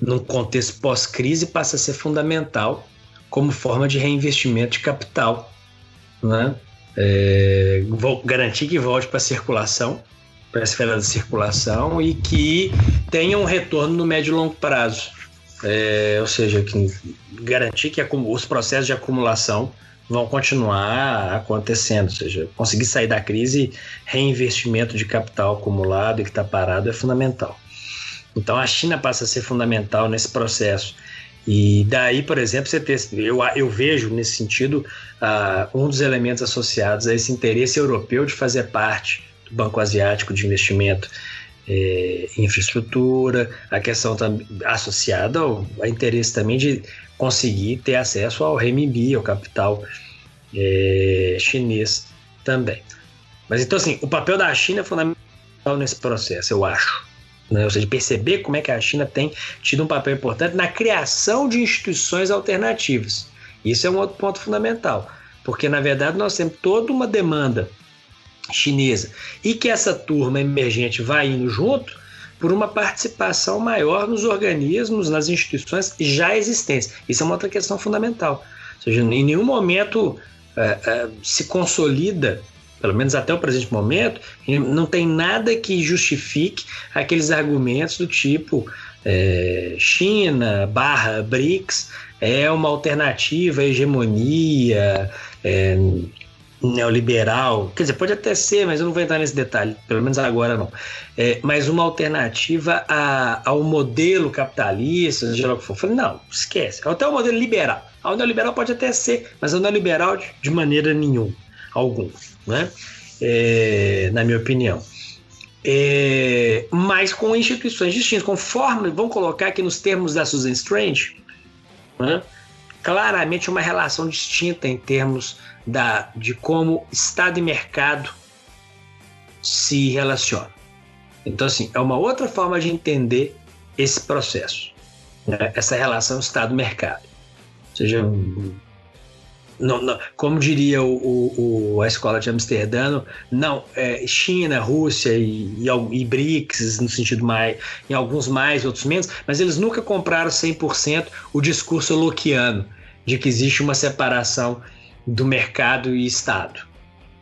no contexto pós-crise, passa a ser fundamental como forma de reinvestimento de capital. Né? É, garantir que volte para a circulação, para a esfera da circulação e que tenha um retorno no médio e longo prazo. É, ou seja, que garantir que os processos de acumulação vão continuar acontecendo, ou seja, conseguir sair da crise, reinvestimento de capital acumulado e que está parado é fundamental. Então a China passa a ser fundamental nesse processo. E daí, por exemplo, você ter, eu, eu vejo nesse sentido uh, um dos elementos associados a esse interesse europeu de fazer parte do Banco Asiático de Investimento é, infraestrutura, a questão associada ao, ao interesse também de conseguir ter acesso ao renminbi, ao capital é, chinês também. Mas então, assim, o papel da China é fundamental nesse processo, eu acho. Né? Ou seja, perceber como é que a China tem tido um papel importante na criação de instituições alternativas. Isso é um outro ponto fundamental, porque na verdade nós temos toda uma demanda chinesa e que essa turma emergente vai indo junto, por uma participação maior nos organismos, nas instituições já existentes. Isso é uma outra questão fundamental. Ou seja, em nenhum momento é, é, se consolida, pelo menos até o presente momento, não tem nada que justifique aqueles argumentos do tipo é, China barra BRICS é uma alternativa à hegemonia, é, neoliberal, quer dizer, pode até ser, mas eu não vou entrar nesse detalhe, pelo menos agora não. É, mas uma alternativa a, ao modelo capitalista, seja lá o que for. Falei, não, esquece. Até o modelo liberal. O neoliberal pode até ser, mas o neoliberal de, de maneira nenhuma, algum, né? É, na minha opinião. É, mas com instituições distintas, conforme, vamos colocar aqui nos termos da Susan Strange, né? Claramente uma relação distinta em termos da, de como Estado e mercado se relacionam. Então, assim, é uma outra forma de entender esse processo, né? essa relação Estado-mercado. Ou seja, não, não, como diria o, o, a escola de Amsterdã, não, é, China, Rússia e, e, e, BRICS, no sentido mais, em alguns mais, outros menos, mas eles nunca compraram 100% o discurso loquiano de que existe uma separação do mercado e Estado.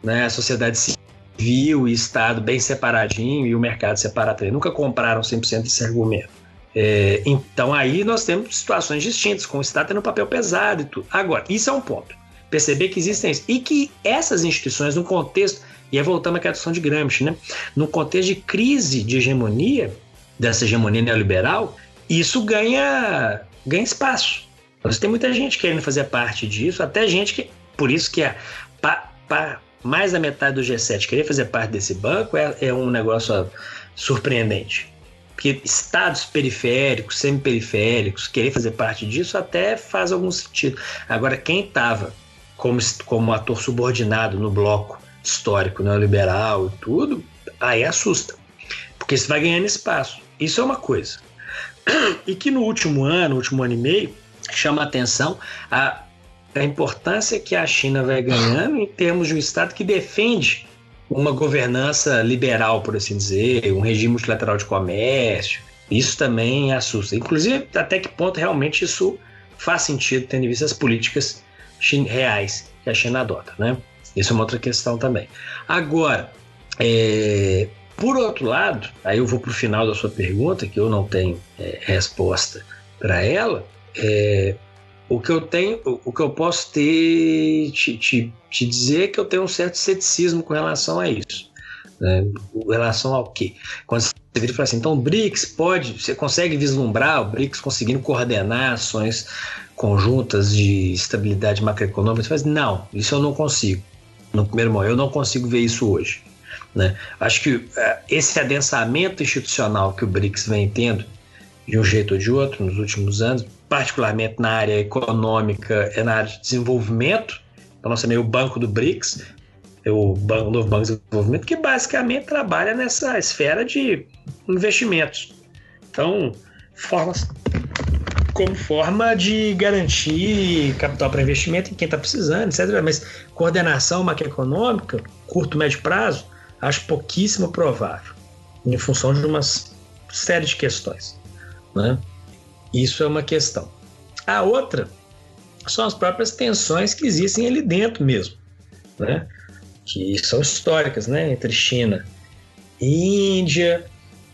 Né? A sociedade civil e Estado bem separadinho e o mercado separado. Nunca compraram 100% desse argumento. É, então aí nós temos situações distintas, com o Estado tendo um papel pesado e tudo. Agora, isso é um ponto. Perceber que existem isso. E que essas instituições, no contexto, e aí voltamos àquela discussão de Gramsci, né? No contexto de crise de hegemonia, dessa hegemonia neoliberal, isso ganha, ganha espaço. Você tem muita gente querendo fazer parte disso, até gente que. Por isso que é, pa, pa, mais da metade do G7 querer fazer parte desse banco é, é um negócio surpreendente. Porque estados periféricos, semi-periféricos, querer fazer parte disso até faz algum sentido. Agora, quem estava como, como ator subordinado no bloco histórico neoliberal e tudo, aí assusta. Porque isso vai ganhando espaço. Isso é uma coisa. E que no último ano, último ano e meio, chama a atenção a, a importância que a China vai ganhando em termos de um Estado que defende uma governança liberal, por assim dizer, um regime multilateral de comércio. Isso também assusta. Inclusive, até que ponto realmente isso faz sentido, tendo em vista as políticas reais que a China adota, né? Isso é uma outra questão também. Agora, é, por outro lado, aí eu vou para o final da sua pergunta, que eu não tenho é, resposta para ela. É, o que eu tenho, o que eu posso ter te, te, te dizer é que eu tenho um certo ceticismo com relação a isso. Né? Com relação ao quê? Quando você vira e fala assim, então o BRICS pode, você consegue vislumbrar o BRICS conseguindo coordenar ações conjuntas de estabilidade macroeconômica? Assim, não, isso eu não consigo no primeiro momento. Eu não consigo ver isso hoje. Né? Acho que uh, esse adensamento institucional que o BRICS vem tendo, de um jeito ou de outro, nos últimos anos, particularmente na área econômica e na área de desenvolvimento, então nós chamamos o Banco do BRICS, é o, banco, o novo Banco de Desenvolvimento, que basicamente trabalha nessa esfera de investimentos. Então, formas como forma de garantir capital para investimento em quem está precisando, etc. Mas coordenação macroeconômica, curto, médio prazo, acho pouquíssimo provável, em função de uma série de questões. Né? Isso é uma questão. A outra são as próprias tensões que existem ali dentro mesmo, né? que são históricas né? entre China e Índia,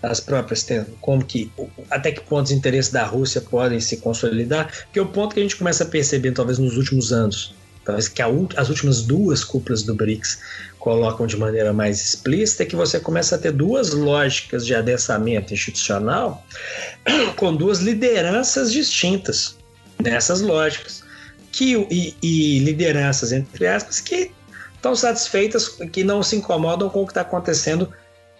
as próprias como que até que ponto os interesses da Rússia podem se consolidar, porque o ponto que a gente começa a perceber talvez nos últimos anos, talvez que a, as últimas duas cúpulas do BRICS colocam de maneira mais explícita é que você começa a ter duas lógicas de adensamento institucional com duas lideranças distintas nessas lógicas que e, e lideranças entre aspas que estão satisfeitas que não se incomodam com o que está acontecendo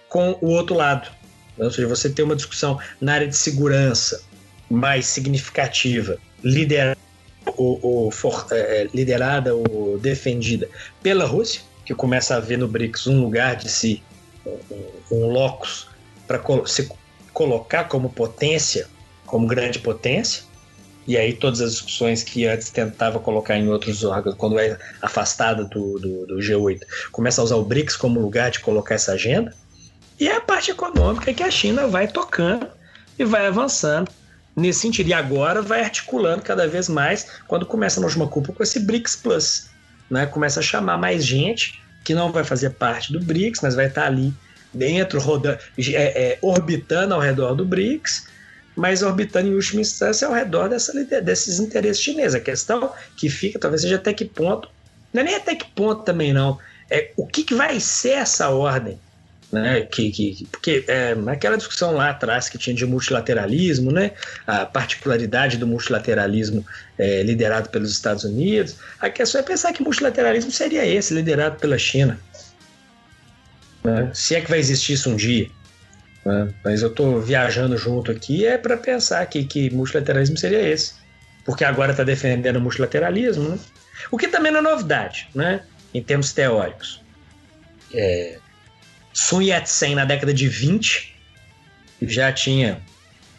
com o outro lado ou seja, você tem uma discussão na área de segurança mais significativa, liderada ou, ou for, é, é, liderada ou defendida pela Rússia, que começa a ver no BRICS um lugar de si, um, um locus para se colocar como potência, como grande potência, e aí todas as discussões que antes tentava colocar em outros órgãos, quando é afastada do, do, do G8, começa a usar o BRICS como lugar de colocar essa agenda. E é a parte econômica que a China vai tocando e vai avançando nesse sentido. E agora vai articulando cada vez mais quando começa na última cúpula com esse BRICS Plus. Né? Começa a chamar mais gente que não vai fazer parte do BRICS, mas vai estar ali dentro, rodando, é, é, orbitando ao redor do BRICS, mas orbitando em última instância ao redor dessa, desses interesses chineses. A questão que fica talvez seja até que ponto, não é nem até que ponto também não, é o que, que vai ser essa ordem né? Que, que, porque é, aquela discussão lá atrás que tinha de multilateralismo, né? A particularidade do multilateralismo é, liderado pelos Estados Unidos. A questão é pensar que multilateralismo seria esse, liderado pela China. Né? Se é que vai existir isso um dia. Né? Mas eu estou viajando junto aqui é para pensar que, que multilateralismo seria esse. Porque agora está defendendo o multilateralismo, né? O que também não é novidade, né? Em termos teóricos. É, Sun Yat-sen na década de 20 já tinha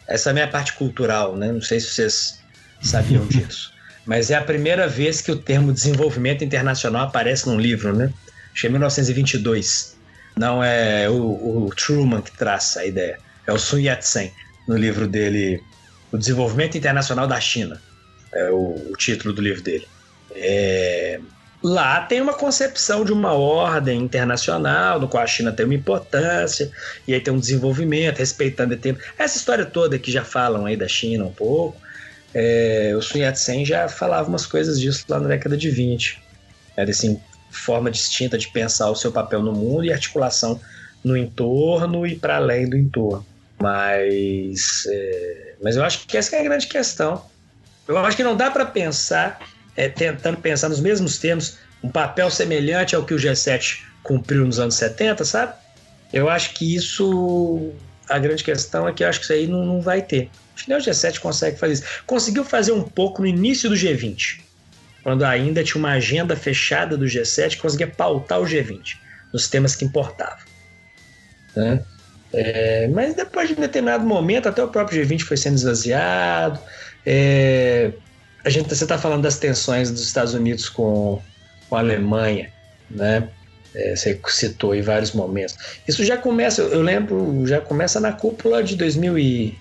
essa é a minha parte cultural, né? Não sei se vocês sabiam disso, mas é a primeira vez que o termo desenvolvimento internacional aparece num livro, né? Acho que é 1922. Não é o, o Truman que traça a ideia, é o Sun Yat-sen no livro dele, O Desenvolvimento Internacional da China, é o, o título do livro dele. É, lá tem uma concepção de uma ordem internacional, no qual a China tem uma importância, e aí tem um desenvolvimento, respeitando tempo. Essa história toda que já falam aí da China um pouco, é, o Sun Yat-sen já falava umas coisas disso lá na década de 20. Era assim, forma distinta de pensar o seu papel no mundo e articulação no entorno e para além do entorno. Mas, é, mas eu acho que essa é a grande questão. Eu acho que não dá para pensar é, tentando pensar nos mesmos termos, um papel semelhante ao que o G7 cumpriu nos anos 70, sabe? Eu acho que isso. A grande questão é que eu acho que isso aí não, não vai ter. Acho que nem o G7 consegue fazer isso. Conseguiu fazer um pouco no início do G20, quando ainda tinha uma agenda fechada do G7, conseguia pautar o G20 nos temas que importavam. Né? É, mas depois de um determinado momento, até o próprio G20 foi sendo esvaziado. É, a gente você está falando das tensões dos Estados Unidos com, com a Alemanha, né? É, você citou em vários momentos. Isso já começa, eu lembro, já começa na cúpula de 2000 e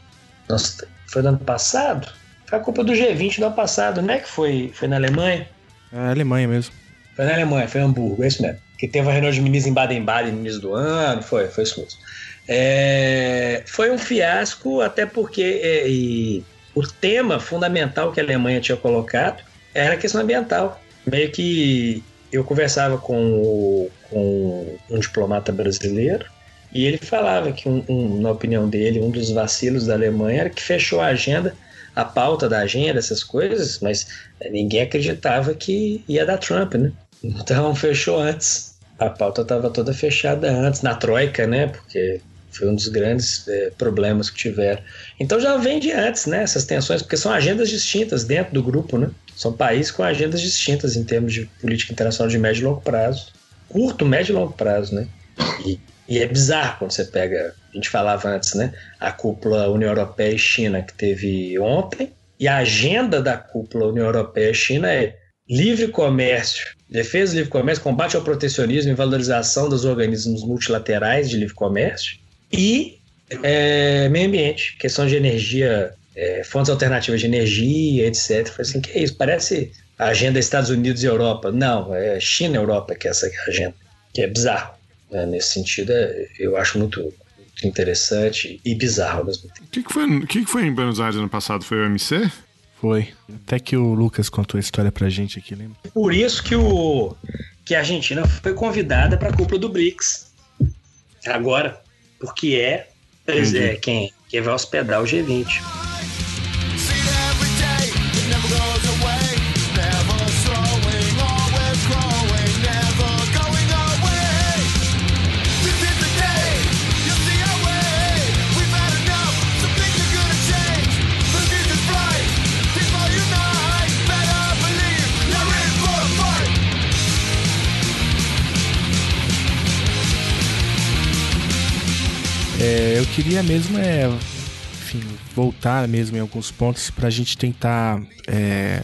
nossa, foi no ano passado. Foi a cúpula do G20 do ano passado, né? Que foi, foi na Alemanha. É a Alemanha mesmo. Foi na Alemanha, foi em Hamburgo, é isso mesmo. Que teve a reunião de ministros em Baden-Baden no início do ano, foi, foi isso mesmo. É, foi um fiasco, até porque é, e, o tema fundamental que a Alemanha tinha colocado era a questão ambiental. Meio que eu conversava com, o, com um diplomata brasileiro e ele falava que, um, um, na opinião dele, um dos vacilos da Alemanha era que fechou a agenda, a pauta da agenda, essas coisas, mas ninguém acreditava que ia dar Trump, né? Então fechou antes. A pauta estava toda fechada antes, na Troika, né? Porque foi um dos grandes é, problemas que tiveram. Então já vem de antes, né? Essas tensões, porque são agendas distintas dentro do grupo, né? São países com agendas distintas em termos de política internacional de médio e longo prazo. Curto, médio e longo prazo, né? E, e é bizarro quando você pega, a gente falava antes, né? A cúpula União Europeia e China que teve ontem, e a agenda da cúpula União Europeia e China é livre comércio, defesa do livre comércio, combate ao protecionismo e valorização dos organismos multilaterais de livre comércio, e é, meio ambiente, questão de energia, é, fontes alternativas de energia, etc. Foi assim, que é isso? Parece a agenda Estados Unidos e Europa. Não, é China e Europa que é essa agenda, que é bizarro. Né? Nesse sentido, é, eu acho muito, muito interessante e bizarro ao mesmo tempo. O que, que, foi, que, que foi em Buenos Aires ano passado? Foi o MC? Foi. Até que o Lucas contou a história pra gente aqui, lembra? Por isso que, o, que a Argentina foi convidada para a cúpula do BRICS. Agora, porque é, é quem, quem vai hospedar o G20. Queria mesmo é, enfim, voltar mesmo em alguns pontos para a gente tentar é,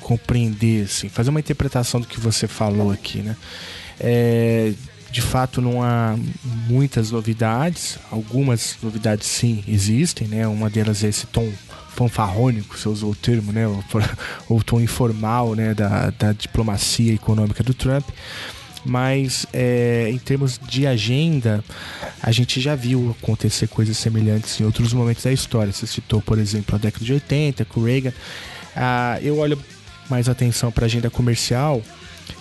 compreender, assim, fazer uma interpretação do que você falou aqui, né? É, de fato não há muitas novidades, algumas novidades sim existem, né? Uma delas é esse tom fanfarrônico, você usou o termo, né? O, tom informal, né? Da, da diplomacia econômica do Trump mas é, em termos de agenda, a gente já viu acontecer coisas semelhantes em outros momentos da história. Você citou, por exemplo, a década de 80, com Reagan. Ah, eu olho mais atenção para a agenda comercial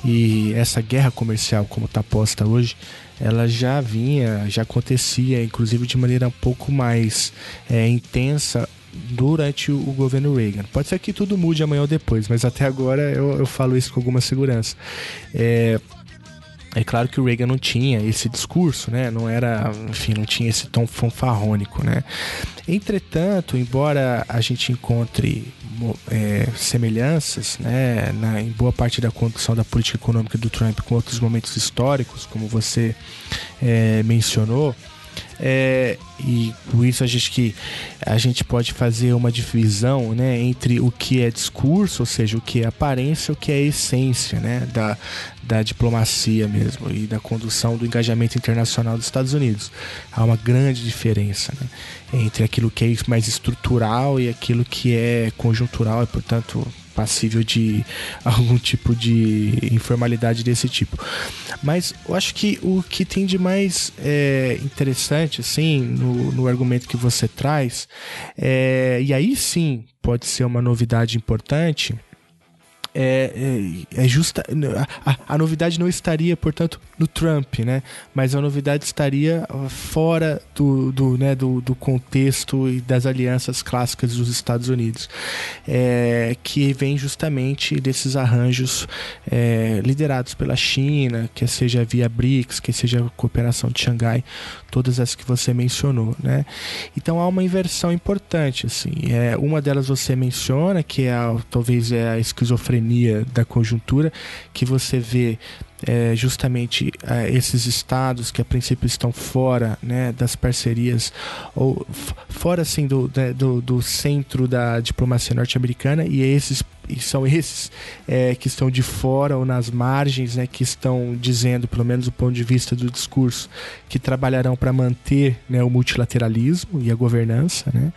e essa guerra comercial, como está posta hoje, ela já vinha, já acontecia, inclusive de maneira um pouco mais é, intensa durante o governo Reagan. Pode ser que tudo mude amanhã ou depois, mas até agora eu, eu falo isso com alguma segurança. É, é claro que o Reagan não tinha esse discurso, né? Não era, enfim, não tinha esse tom fanfarrônico, né? Entretanto, embora a gente encontre é, semelhanças, né, na, em boa parte da condução da política econômica do Trump com outros momentos históricos, como você é, mencionou, é, e por isso a gente que a gente pode fazer uma divisão né, entre o que é discurso, ou seja, o que é aparência, o que é essência né, da, da diplomacia mesmo e da condução do engajamento internacional dos Estados Unidos. Há uma grande diferença né, entre aquilo que é mais estrutural e aquilo que é conjuntural e, portanto, passível de algum tipo de informalidade desse tipo. Mas eu acho que o que tem de mais é, interessante, assim, no, no argumento que você traz, é, e aí sim pode ser uma novidade importante é, é, é justa. A, a, novidade não estaria, portanto, no Trump, né? Mas a novidade estaria fora do, do, né, do, do contexto e das alianças clássicas dos Estados Unidos, é, que vem justamente desses arranjos é, liderados pela China, que seja via BRICS, que seja a cooperação de Xangai, todas as que você mencionou, né? Então há uma inversão importante, assim. É, uma delas você menciona, que é a, talvez é a esquizofrenia da conjuntura, que você vê é, justamente é, esses estados que a princípio estão fora né, das parcerias ou fora assim do, né, do, do centro da diplomacia norte-americana e esses e são esses é, que estão de fora ou nas margens, né, que estão dizendo, pelo menos do ponto de vista do discurso, que trabalharão para manter né, o multilateralismo e a governança. Né?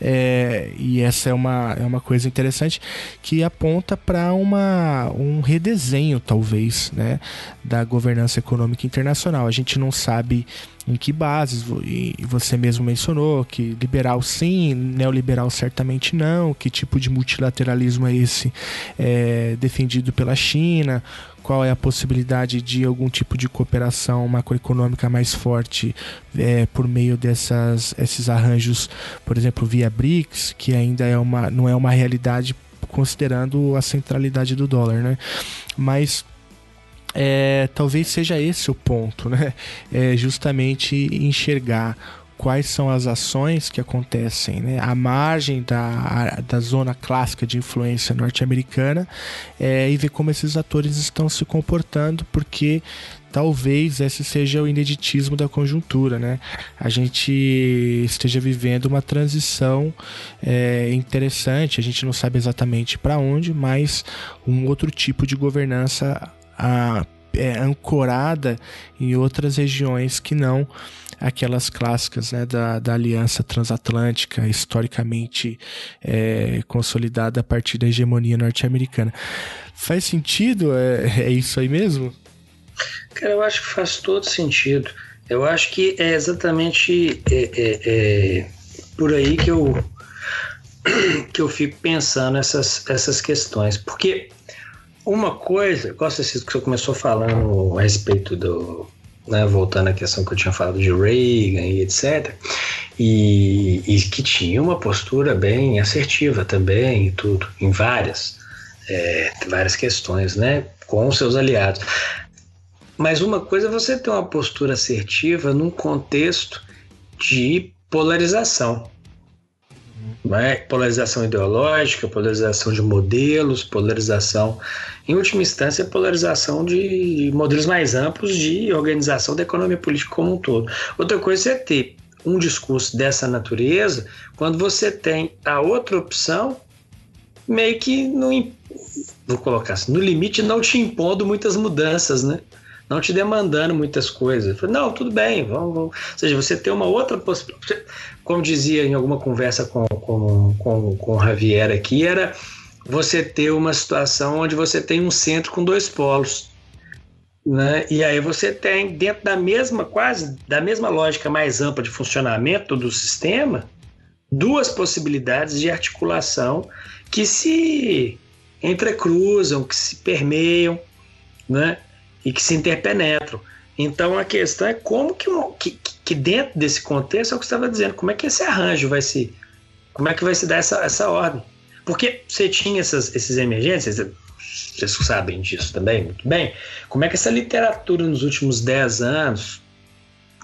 É, e essa é uma, é uma coisa interessante que aponta para um redesenho, talvez, né, da governança econômica internacional. A gente não sabe em que bases, e você mesmo mencionou que liberal sim, neoliberal certamente não, que tipo de multilateralismo é esse é, defendido pela China, qual é a possibilidade de algum tipo de cooperação macroeconômica mais forte é, por meio dessas esses arranjos, por exemplo, via BRICS, que ainda é uma, não é uma realidade considerando a centralidade do dólar, né? Mas é, talvez seja esse o ponto, né? É justamente enxergar quais são as ações que acontecem né, à margem da, da zona clássica de influência norte-americana é, e ver como esses atores estão se comportando, porque talvez esse seja o ineditismo da conjuntura, né? A gente esteja vivendo uma transição é, interessante, a gente não sabe exatamente para onde, mas um outro tipo de governança a, é, ancorada em outras regiões que não aquelas clássicas né, da, da aliança transatlântica, historicamente é, consolidada a partir da hegemonia norte-americana. Faz sentido? É, é isso aí mesmo? Cara, eu acho que faz todo sentido. Eu acho que é exatamente é, é, é por aí que eu, que eu fico pensando essas, essas questões. Porque uma coisa, gosto desse que você começou falando a respeito do. Né, voltando à questão que eu tinha falado de Reagan e etc. E, e que tinha uma postura bem assertiva também e tudo, em várias, é, várias questões, né, com seus aliados. Mas uma coisa é você ter uma postura assertiva num contexto de polarização né? polarização ideológica, polarização de modelos, polarização, em última instância, polarização de modelos mais amplos de organização da economia política como um todo. Outra coisa é ter um discurso dessa natureza quando você tem a outra opção meio que no, vou colocar assim, no limite não te impondo muitas mudanças, né? não te demandando muitas coisas. Não, tudo bem, vamos, vamos. Ou seja, você tem uma outra possibilidade. Como dizia em alguma conversa com, com, com, com o Javier aqui, era você ter uma situação onde você tem um centro com dois polos. Né? E aí você tem, dentro da mesma, quase, da mesma lógica mais ampla de funcionamento do sistema, duas possibilidades de articulação que se entrecruzam, que se permeiam, né? e que se interpenetram. Então a questão é como que, que, que dentro desse contexto é o que estava dizendo, como é que esse arranjo vai se. Como é que vai se dar essa, essa ordem? Porque você tinha essas, esses emergências, vocês sabem disso também muito bem. Como é que essa literatura nos últimos 10 anos,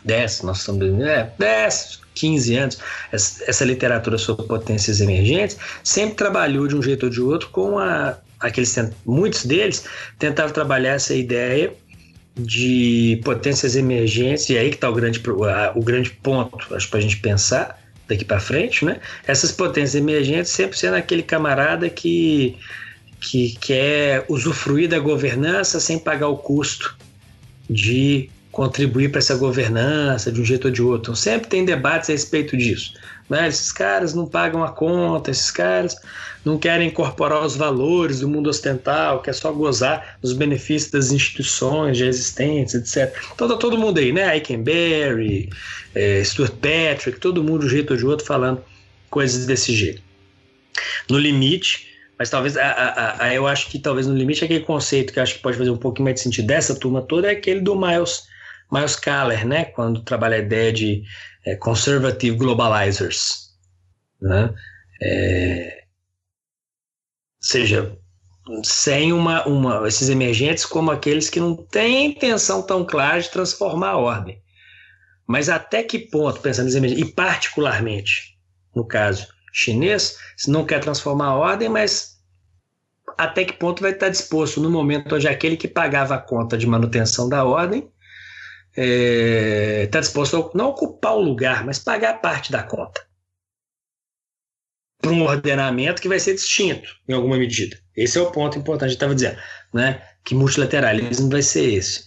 10, nós estamos é, 10, 15 anos, essa, essa literatura sobre potências emergentes, sempre trabalhou de um jeito ou de outro com a aqueles muitos deles tentavam trabalhar essa ideia de potências emergentes e aí que está o grande o grande ponto acho para a gente pensar daqui para frente né essas potências emergentes sempre sendo aquele camarada que que quer usufruir da governança sem pagar o custo de contribuir para essa governança de um jeito ou de outro. Então, sempre tem debates a respeito disso. Né? Esses caras não pagam a conta, esses caras não querem incorporar os valores do mundo ocidental, quer só gozar dos benefícios das instituições já existentes, etc. Então tá todo mundo aí, né? Eikenberry, é, Stuart Patrick, todo mundo de um jeito ou de outro falando coisas desse jeito. No limite, mas talvez, a, a, a, eu acho que talvez no limite aquele conceito que eu acho que pode fazer um pouquinho mais de sentido dessa turma toda é aquele do Miles Miles Kaller, né, quando trabalha a ideia de é, conservative globalizers, né, é, seja, sem uma, uma, esses emergentes como aqueles que não têm intenção tão clara de transformar a ordem. Mas até que ponto, pensando nos emergentes, e particularmente no caso chinês, se não quer transformar a ordem, mas até que ponto vai estar disposto no momento onde aquele que pagava a conta de manutenção da ordem está é, tá disposto a não ocupar o lugar, mas pagar parte da conta para um ordenamento que vai ser distinto em alguma medida. Esse é o ponto importante que estava dizendo, né? Que multilateralismo vai ser esse.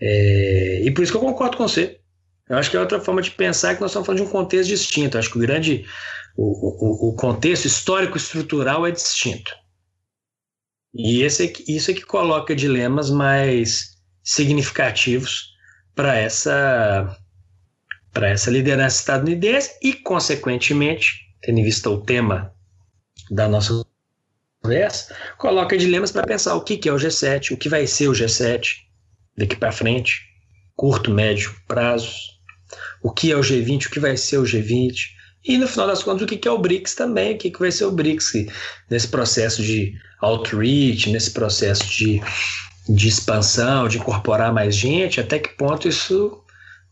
É, e por isso que eu concordo com você. Eu acho que é outra forma de pensar que nós estamos falando de um contexto distinto. Eu acho que o grande o, o, o contexto histórico estrutural é distinto. E esse é, isso é que coloca dilemas mais significativos para essa para essa liderança estadunidense e, consequentemente, tendo em vista o tema da nossa conversa, coloca dilemas para pensar o que, que é o G7, o que vai ser o G7 daqui para frente, curto, médio prazo, o que é o G20, o que vai ser o G20, e no final das contas, o que é o BRICS também, o que vai ser o BRICS nesse processo de outreach, nesse processo de de expansão, de incorporar mais gente, até que ponto isso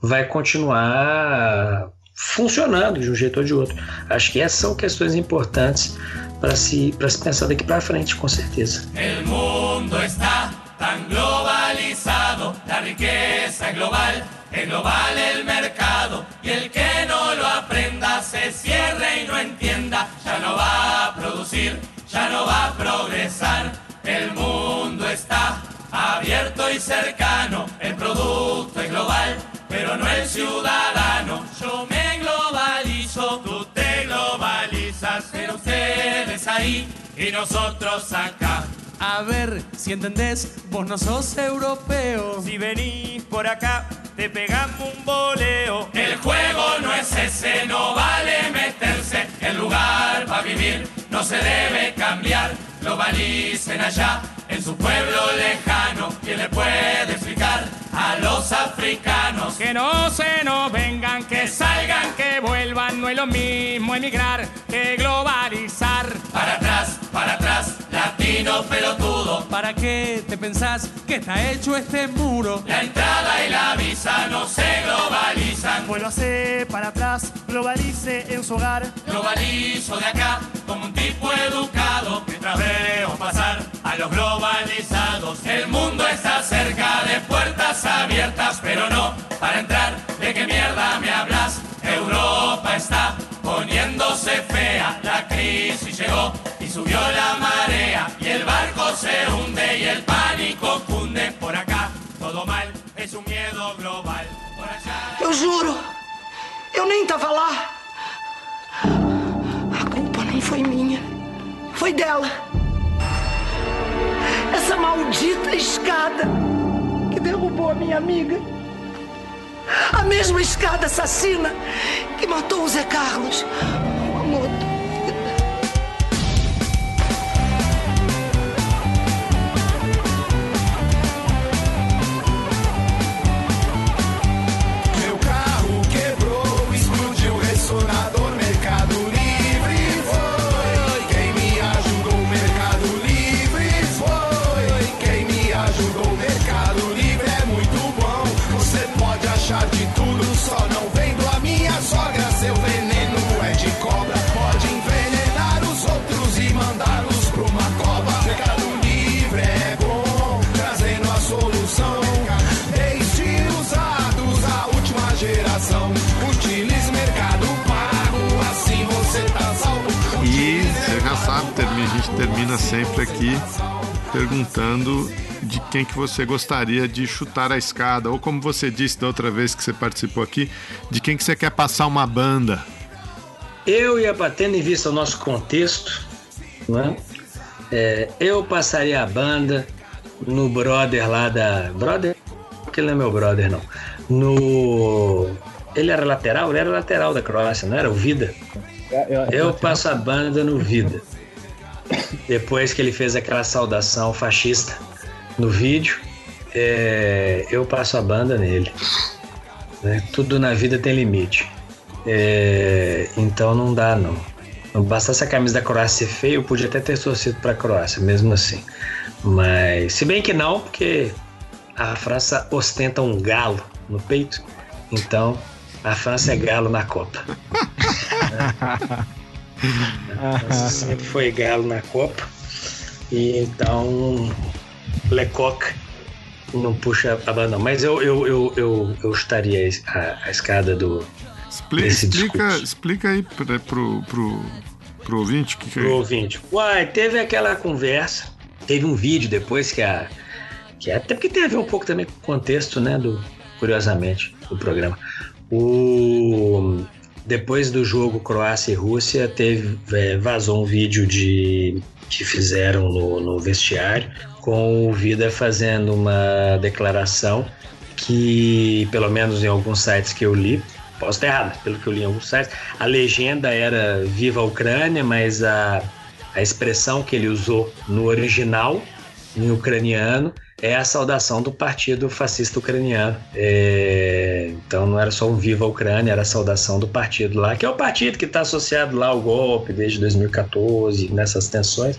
vai continuar funcionando de um jeito ou de outro. Acho que essas são questões importantes para se, se pensar daqui para frente, com certeza. O mundo está tão globalizado, a riqueza é global, é global o mercado, e el que não lo aprenda se cierre e não entenda, já não vai produzir, já não vai progresar. O mundo está abierto y cercano, el producto es global, pero no el ciudadano. Ahí y nosotros acá. A ver si entendés, vos no sos europeo. Si venís por acá, te pegamos un boleo. El juego no es ese, no vale meterse. El lugar para vivir no se debe cambiar. Globalicen allá su pueblo lejano. ¿Quién le puede explicar a los africanos? Que no se nos vengan, que salgan, que vuelvan. No es lo mismo emigrar que globalizar. Para atrás, para atrás, latino pelotudo. ¿Para qué te pensás que está hecho este muro? La entrada y la visa no se globalizan. Vuelvase para atrás, globalice en su hogar. Globalizo de acá como un tipo educado mientras veo pasar a los El mundo está cerca de puertas abiertas, pero no para entrar. ¿De qué mierda me hablas? Europa está poniéndose fea. La crisis llegó y subió la marea. Y el barco se hunde y el pánico cunde. Por acá todo mal, es un miedo global. Por allá. Eu juro, eu nem tava lá. A culpa nem foi minha, foi dela. Essa maldita escada que derrubou a minha amiga. A mesma escada assassina que matou o Zé Carlos, termina sempre aqui perguntando de quem que você gostaria de chutar a escada, ou como você disse da outra vez que você participou aqui, de quem que você quer passar uma banda. Eu ia batendo em vista o nosso contexto, né? É, eu passaria a banda no brother lá da. Brother? Porque ele não é meu brother, não. No. Ele era lateral? Ele era lateral da Croácia, não era? O Vida? Eu passo a banda no Vida. Depois que ele fez aquela saudação fascista no vídeo, é, eu passo a banda nele. Né? Tudo na vida tem limite. É, então não dá, não. Não bastasse a camisa da Croácia ser feia, eu podia até ter torcido para a Croácia, mesmo assim. Mas, se bem que não, porque a França ostenta um galo no peito, então a França é galo na Copa. sempre foi galo na Copa, e então Lecoq não puxa a banda, mas eu, eu, eu, eu, eu estaria a, a escada do. Explica, explica, explica aí pra, pro, pro, pro ouvinte que, que Pro ouvinte. Uai, teve aquela conversa, teve um vídeo depois que a. Que até porque tem a ver um pouco também com o contexto, né? Do, curiosamente, do programa. O, depois do jogo Croácia e Rússia, teve, é, vazou um vídeo de que fizeram no, no vestiário com o Vida fazendo uma declaração que, pelo menos em alguns sites que eu li, posso estar errado, pelo que eu li em alguns sites, a legenda era Viva a Ucrânia, mas a, a expressão que ele usou no original, em ucraniano, é a saudação do Partido Fascista Ucraniano. É, então não era só um Viva a Ucrânia, era a saudação do partido lá, que é o partido que está associado lá ao golpe desde 2014, nessas tensões.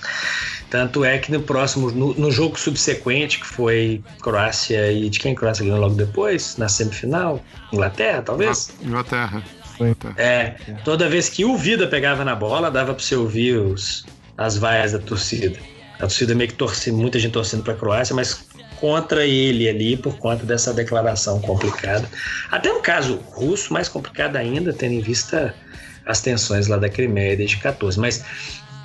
Tanto é que no próximo, no, no, jogo subsequente, que foi Croácia e de quem Croácia ganhou logo depois, na semifinal? Inglaterra, talvez? Inglaterra. É, toda vez que o Vida pegava na bola, dava para você ouvir os, as vaias da torcida. A torcida meio que torce, muita gente torcendo para a Croácia, mas contra ele ali por conta dessa declaração complicada. Até no caso russo, mais complicado ainda, tendo em vista as tensões lá da Crimeia desde 14. Mas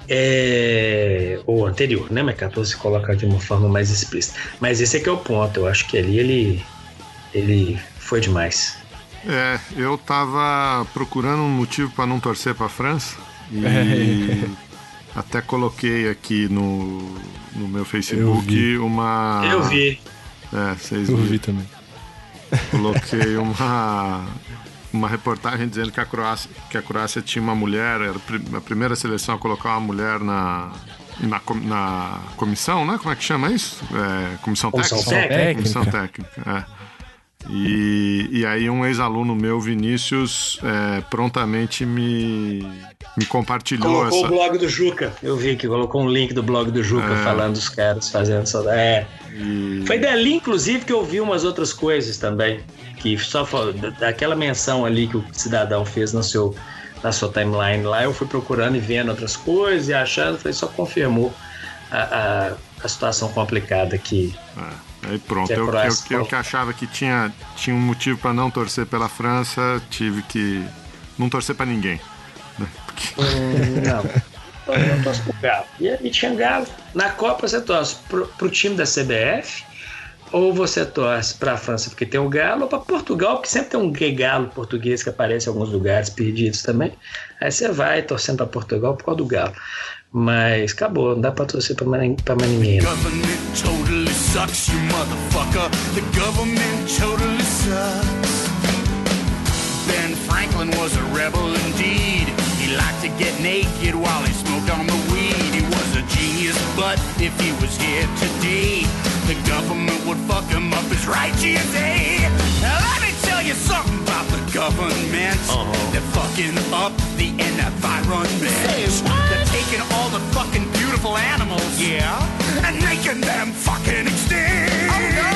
é, ou anterior, né? Mas 14 se coloca de uma forma mais explícita. Mas esse é que é o ponto. Eu acho que ali ele, ele foi demais. É, eu tava procurando um motivo para não torcer para a França e até coloquei aqui no, no meu Facebook eu uma. Eu vi. É, vocês Eu viram. vi também. Coloquei uma uma reportagem dizendo que a Croácia, que a Croácia tinha uma mulher, era a primeira seleção a colocar uma mulher na, na, na comissão, né? Como é que chama isso? É, comissão, Comissão técnica. técnica. Comissão técnica, é. E, e aí um ex-aluno meu, Vinícius, é, prontamente me, me compartilhou Colocou essa... o blog do Juca. Eu vi que colocou um link do blog do Juca É. falando dos caras fazendo essa. É. E- Foi dali, inclusive, que eu vi umas outras coisas também. Que só daquela menção ali que o cidadão fez no seu, na sua timeline lá, eu fui procurando e vendo outras coisas e achando, falei, só confirmou a, a, a situação complicada que. É, aí pronto, Que a eu, eu, Croácia eu que achava que tinha, tinha um motivo para não torcer pela França, tive que não torcer para ninguém. né? Porque- Hum, não. Eu torço pro Galo. E, e tinha Galo. Na Copa você torce pro, pro time da CBF ou você torce pra França porque tem o Galo ou pra Portugal, porque sempre tem um galo português que aparece em alguns lugares perdidos também. Aí você vai torcendo pra Portugal por causa do Galo. Mas acabou, não dá pra torcer pra mais, pra mais ninguém. não. Government totally sucks, you motherfucker. The government totally sucks. Ben Franklin was a rebel indeed. He liked to get naked while he smoked on the weed. He was a genius, but if he was here today, the government would fuck him up his right GSA. Now let me tell you something about the government. Uh-huh. They're fucking up the environment. They're taking all the fucking beautiful animals, yeah, and making them fucking extinct. Oh no!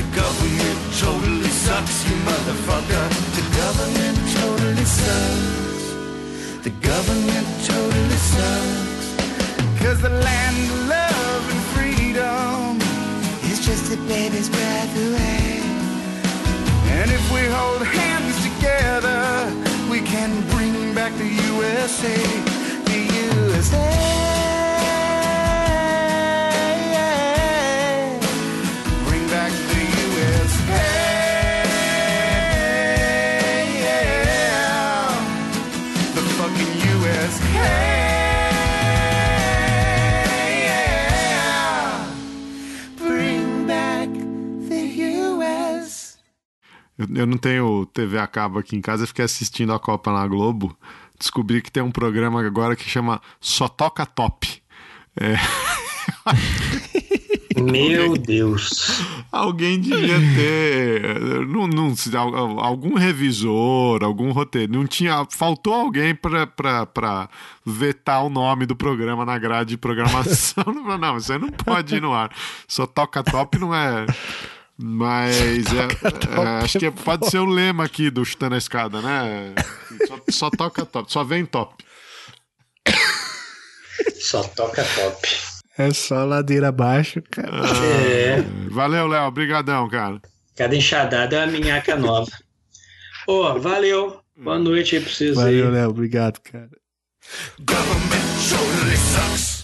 The government totally sucks, you motherfucker. The government totally sucks. The government totally sucks. Cause the land of love and freedom is just a baby's breath away. And if we hold hands together, we can bring back the USA. Eu não tenho TV a cabo aqui em casa, eu fiquei assistindo a Copa na Globo. Descobri que tem um programa agora que chama Só Toca Top. É. Meu Deus. Alguém devia ter. Não, não, algum revisor, algum roteiro. Não tinha. Faltou alguém para vetar o nome do programa na grade de programação. não, você não pode ir no ar. Só toca top não é. Mas é, é, acho que pode ser o lema aqui do Chutando a Escada, né? Só, só toca top, só vem top. Só toca top. É só ladeira abaixo, cara. Ah, é. Valeu, Léo. Obrigadão, cara. Cada enxadada é uma minhaca nova. Ô, oh, valeu. Boa noite aí pra vocês valeu, aí. Valeu, Léo. Obrigado, cara. Government surely sucks.